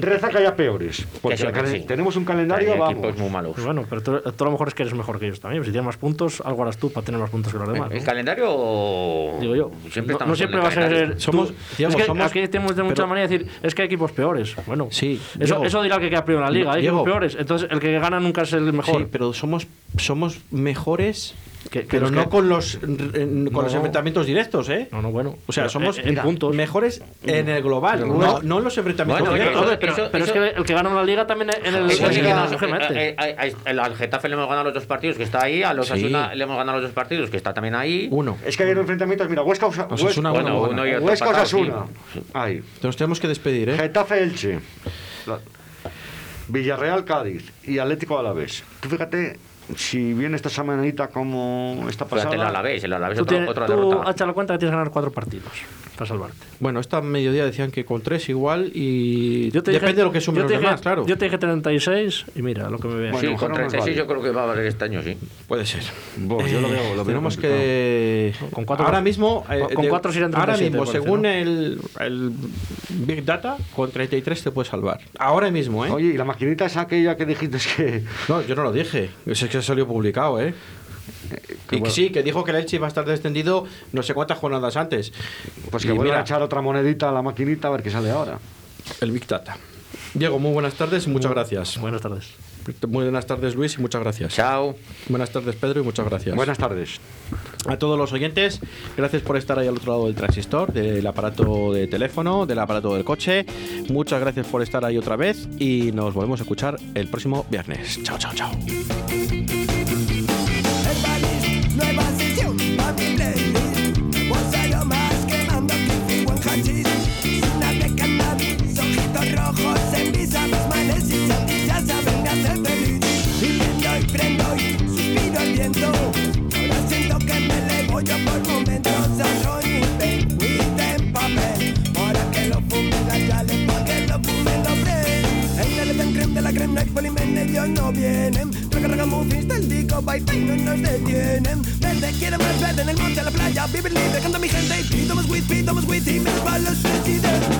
reza que haya peores. Porque el calen- sí. tenemos un calendario, hay vamos. equipos muy malos. Pues bueno, pero tú, tú a lo mejor es que eres mejor que ellos también. Si tienes más puntos, algo harás tú para tener más puntos que los demás. El ¿no? calendario. Digo yo. Siempre no, no siempre va el a ser. Somos- es que somos- aquí tenemos de mucha pero- manera de decir, es que hay equipos peores. Bueno, Sí, Eso, Diego. eso dirá que queda primero en la liga. Hay Diego. equipos peores. Entonces, el que gana nunca es el mejor. Sí, pero somos, somos mejores, Que- que pero los no que- con los en- con los enfrentamientos directos, ¿eh? No, no, bueno. O sea, Pero, somos eh, en puntos. mejores en el global, Pero no, no. no en los enfrentamientos Bueno, directos. eso- pero, eso- pero es que el que gana la liga también en el. Sí eh, eh, eh, eh, al Getafe le hemos ganado los dos partidos que está ahí, a los Sí. Asuna le hemos ganado los dos partidos que está también ahí. Uno. Es que hay enfrentamientos, mira, Huesca, Osa- Osasuna, Huesca, uno, Bueno, uno. uno y otro Huesca. Osasuna. Ahí. Nos tenemos que despedir, ¿eh? Getafe Elche. La- Villarreal Cádiz y Atlético Alavés. Tú fíjate si viene esta semanita como esta pasada. Fíjate el Alavés, el Alavés Tú, otra, tienes, otra tú derrota. la cuenta que tienes que ganar cuatro partidos para salvarte. Bueno, esta mediodía decían que con tres igual y Yo te depende dije- de lo que sumen los dije- demás, claro. Yo te dije 36 y mira lo que me veas. Bueno, Sí, con no nos 36 vale. yo creo que va a valer este año, sí. Puede ser. Buah, yo lo veo, lo veo Tenemos complicado. que Con cuatro- ahora mismo eh, con- de- cuatro serían ahora 37, mismo parece, según ¿no? el, el Big Data con 33 te puedes salvar. Ahora mismo, ¿eh? Oye, y la maquinita es aquella que dijiste que. No, yo no lo dije. Es que salió publicado, ¿eh? Y que sí, que dijo que el Elche iba a estar descendido no sé cuántas jornadas antes. Pues que mira, a echar otra monedita a la maquinita a ver qué sale ahora. el Big Data. Diego, muy buenas tardes y muchas gracias. Buenas tardes. Muy buenas tardes, Luis, y muchas gracias. Chao. Buenas tardes, Pedro, y muchas gracias. Buenas tardes. A todos los oyentes, gracias por estar ahí al otro lado del transistor, del aparato de teléfono, del aparato del coche. Muchas gracias por estar ahí otra vez y nos volvemos a escuchar el próximo viernes. Chao, chao, chao. Ojitos rojos En mis y hacer feliz Y prendo y y suspiro al viento Ahora siento que me elevo yo por momentos Ronnie Ben, en papel Ahora que lo fumen yales, pa' que lo fumen los En el tan creme de la crema, no polimen, ellos no vienen Raga raga muffins del disco, bye bye, no nos detienen Verde quiere más verde en el monte, a la playa Vivir libre, canta mi gente y pido más weed Y me resbalo los presidentes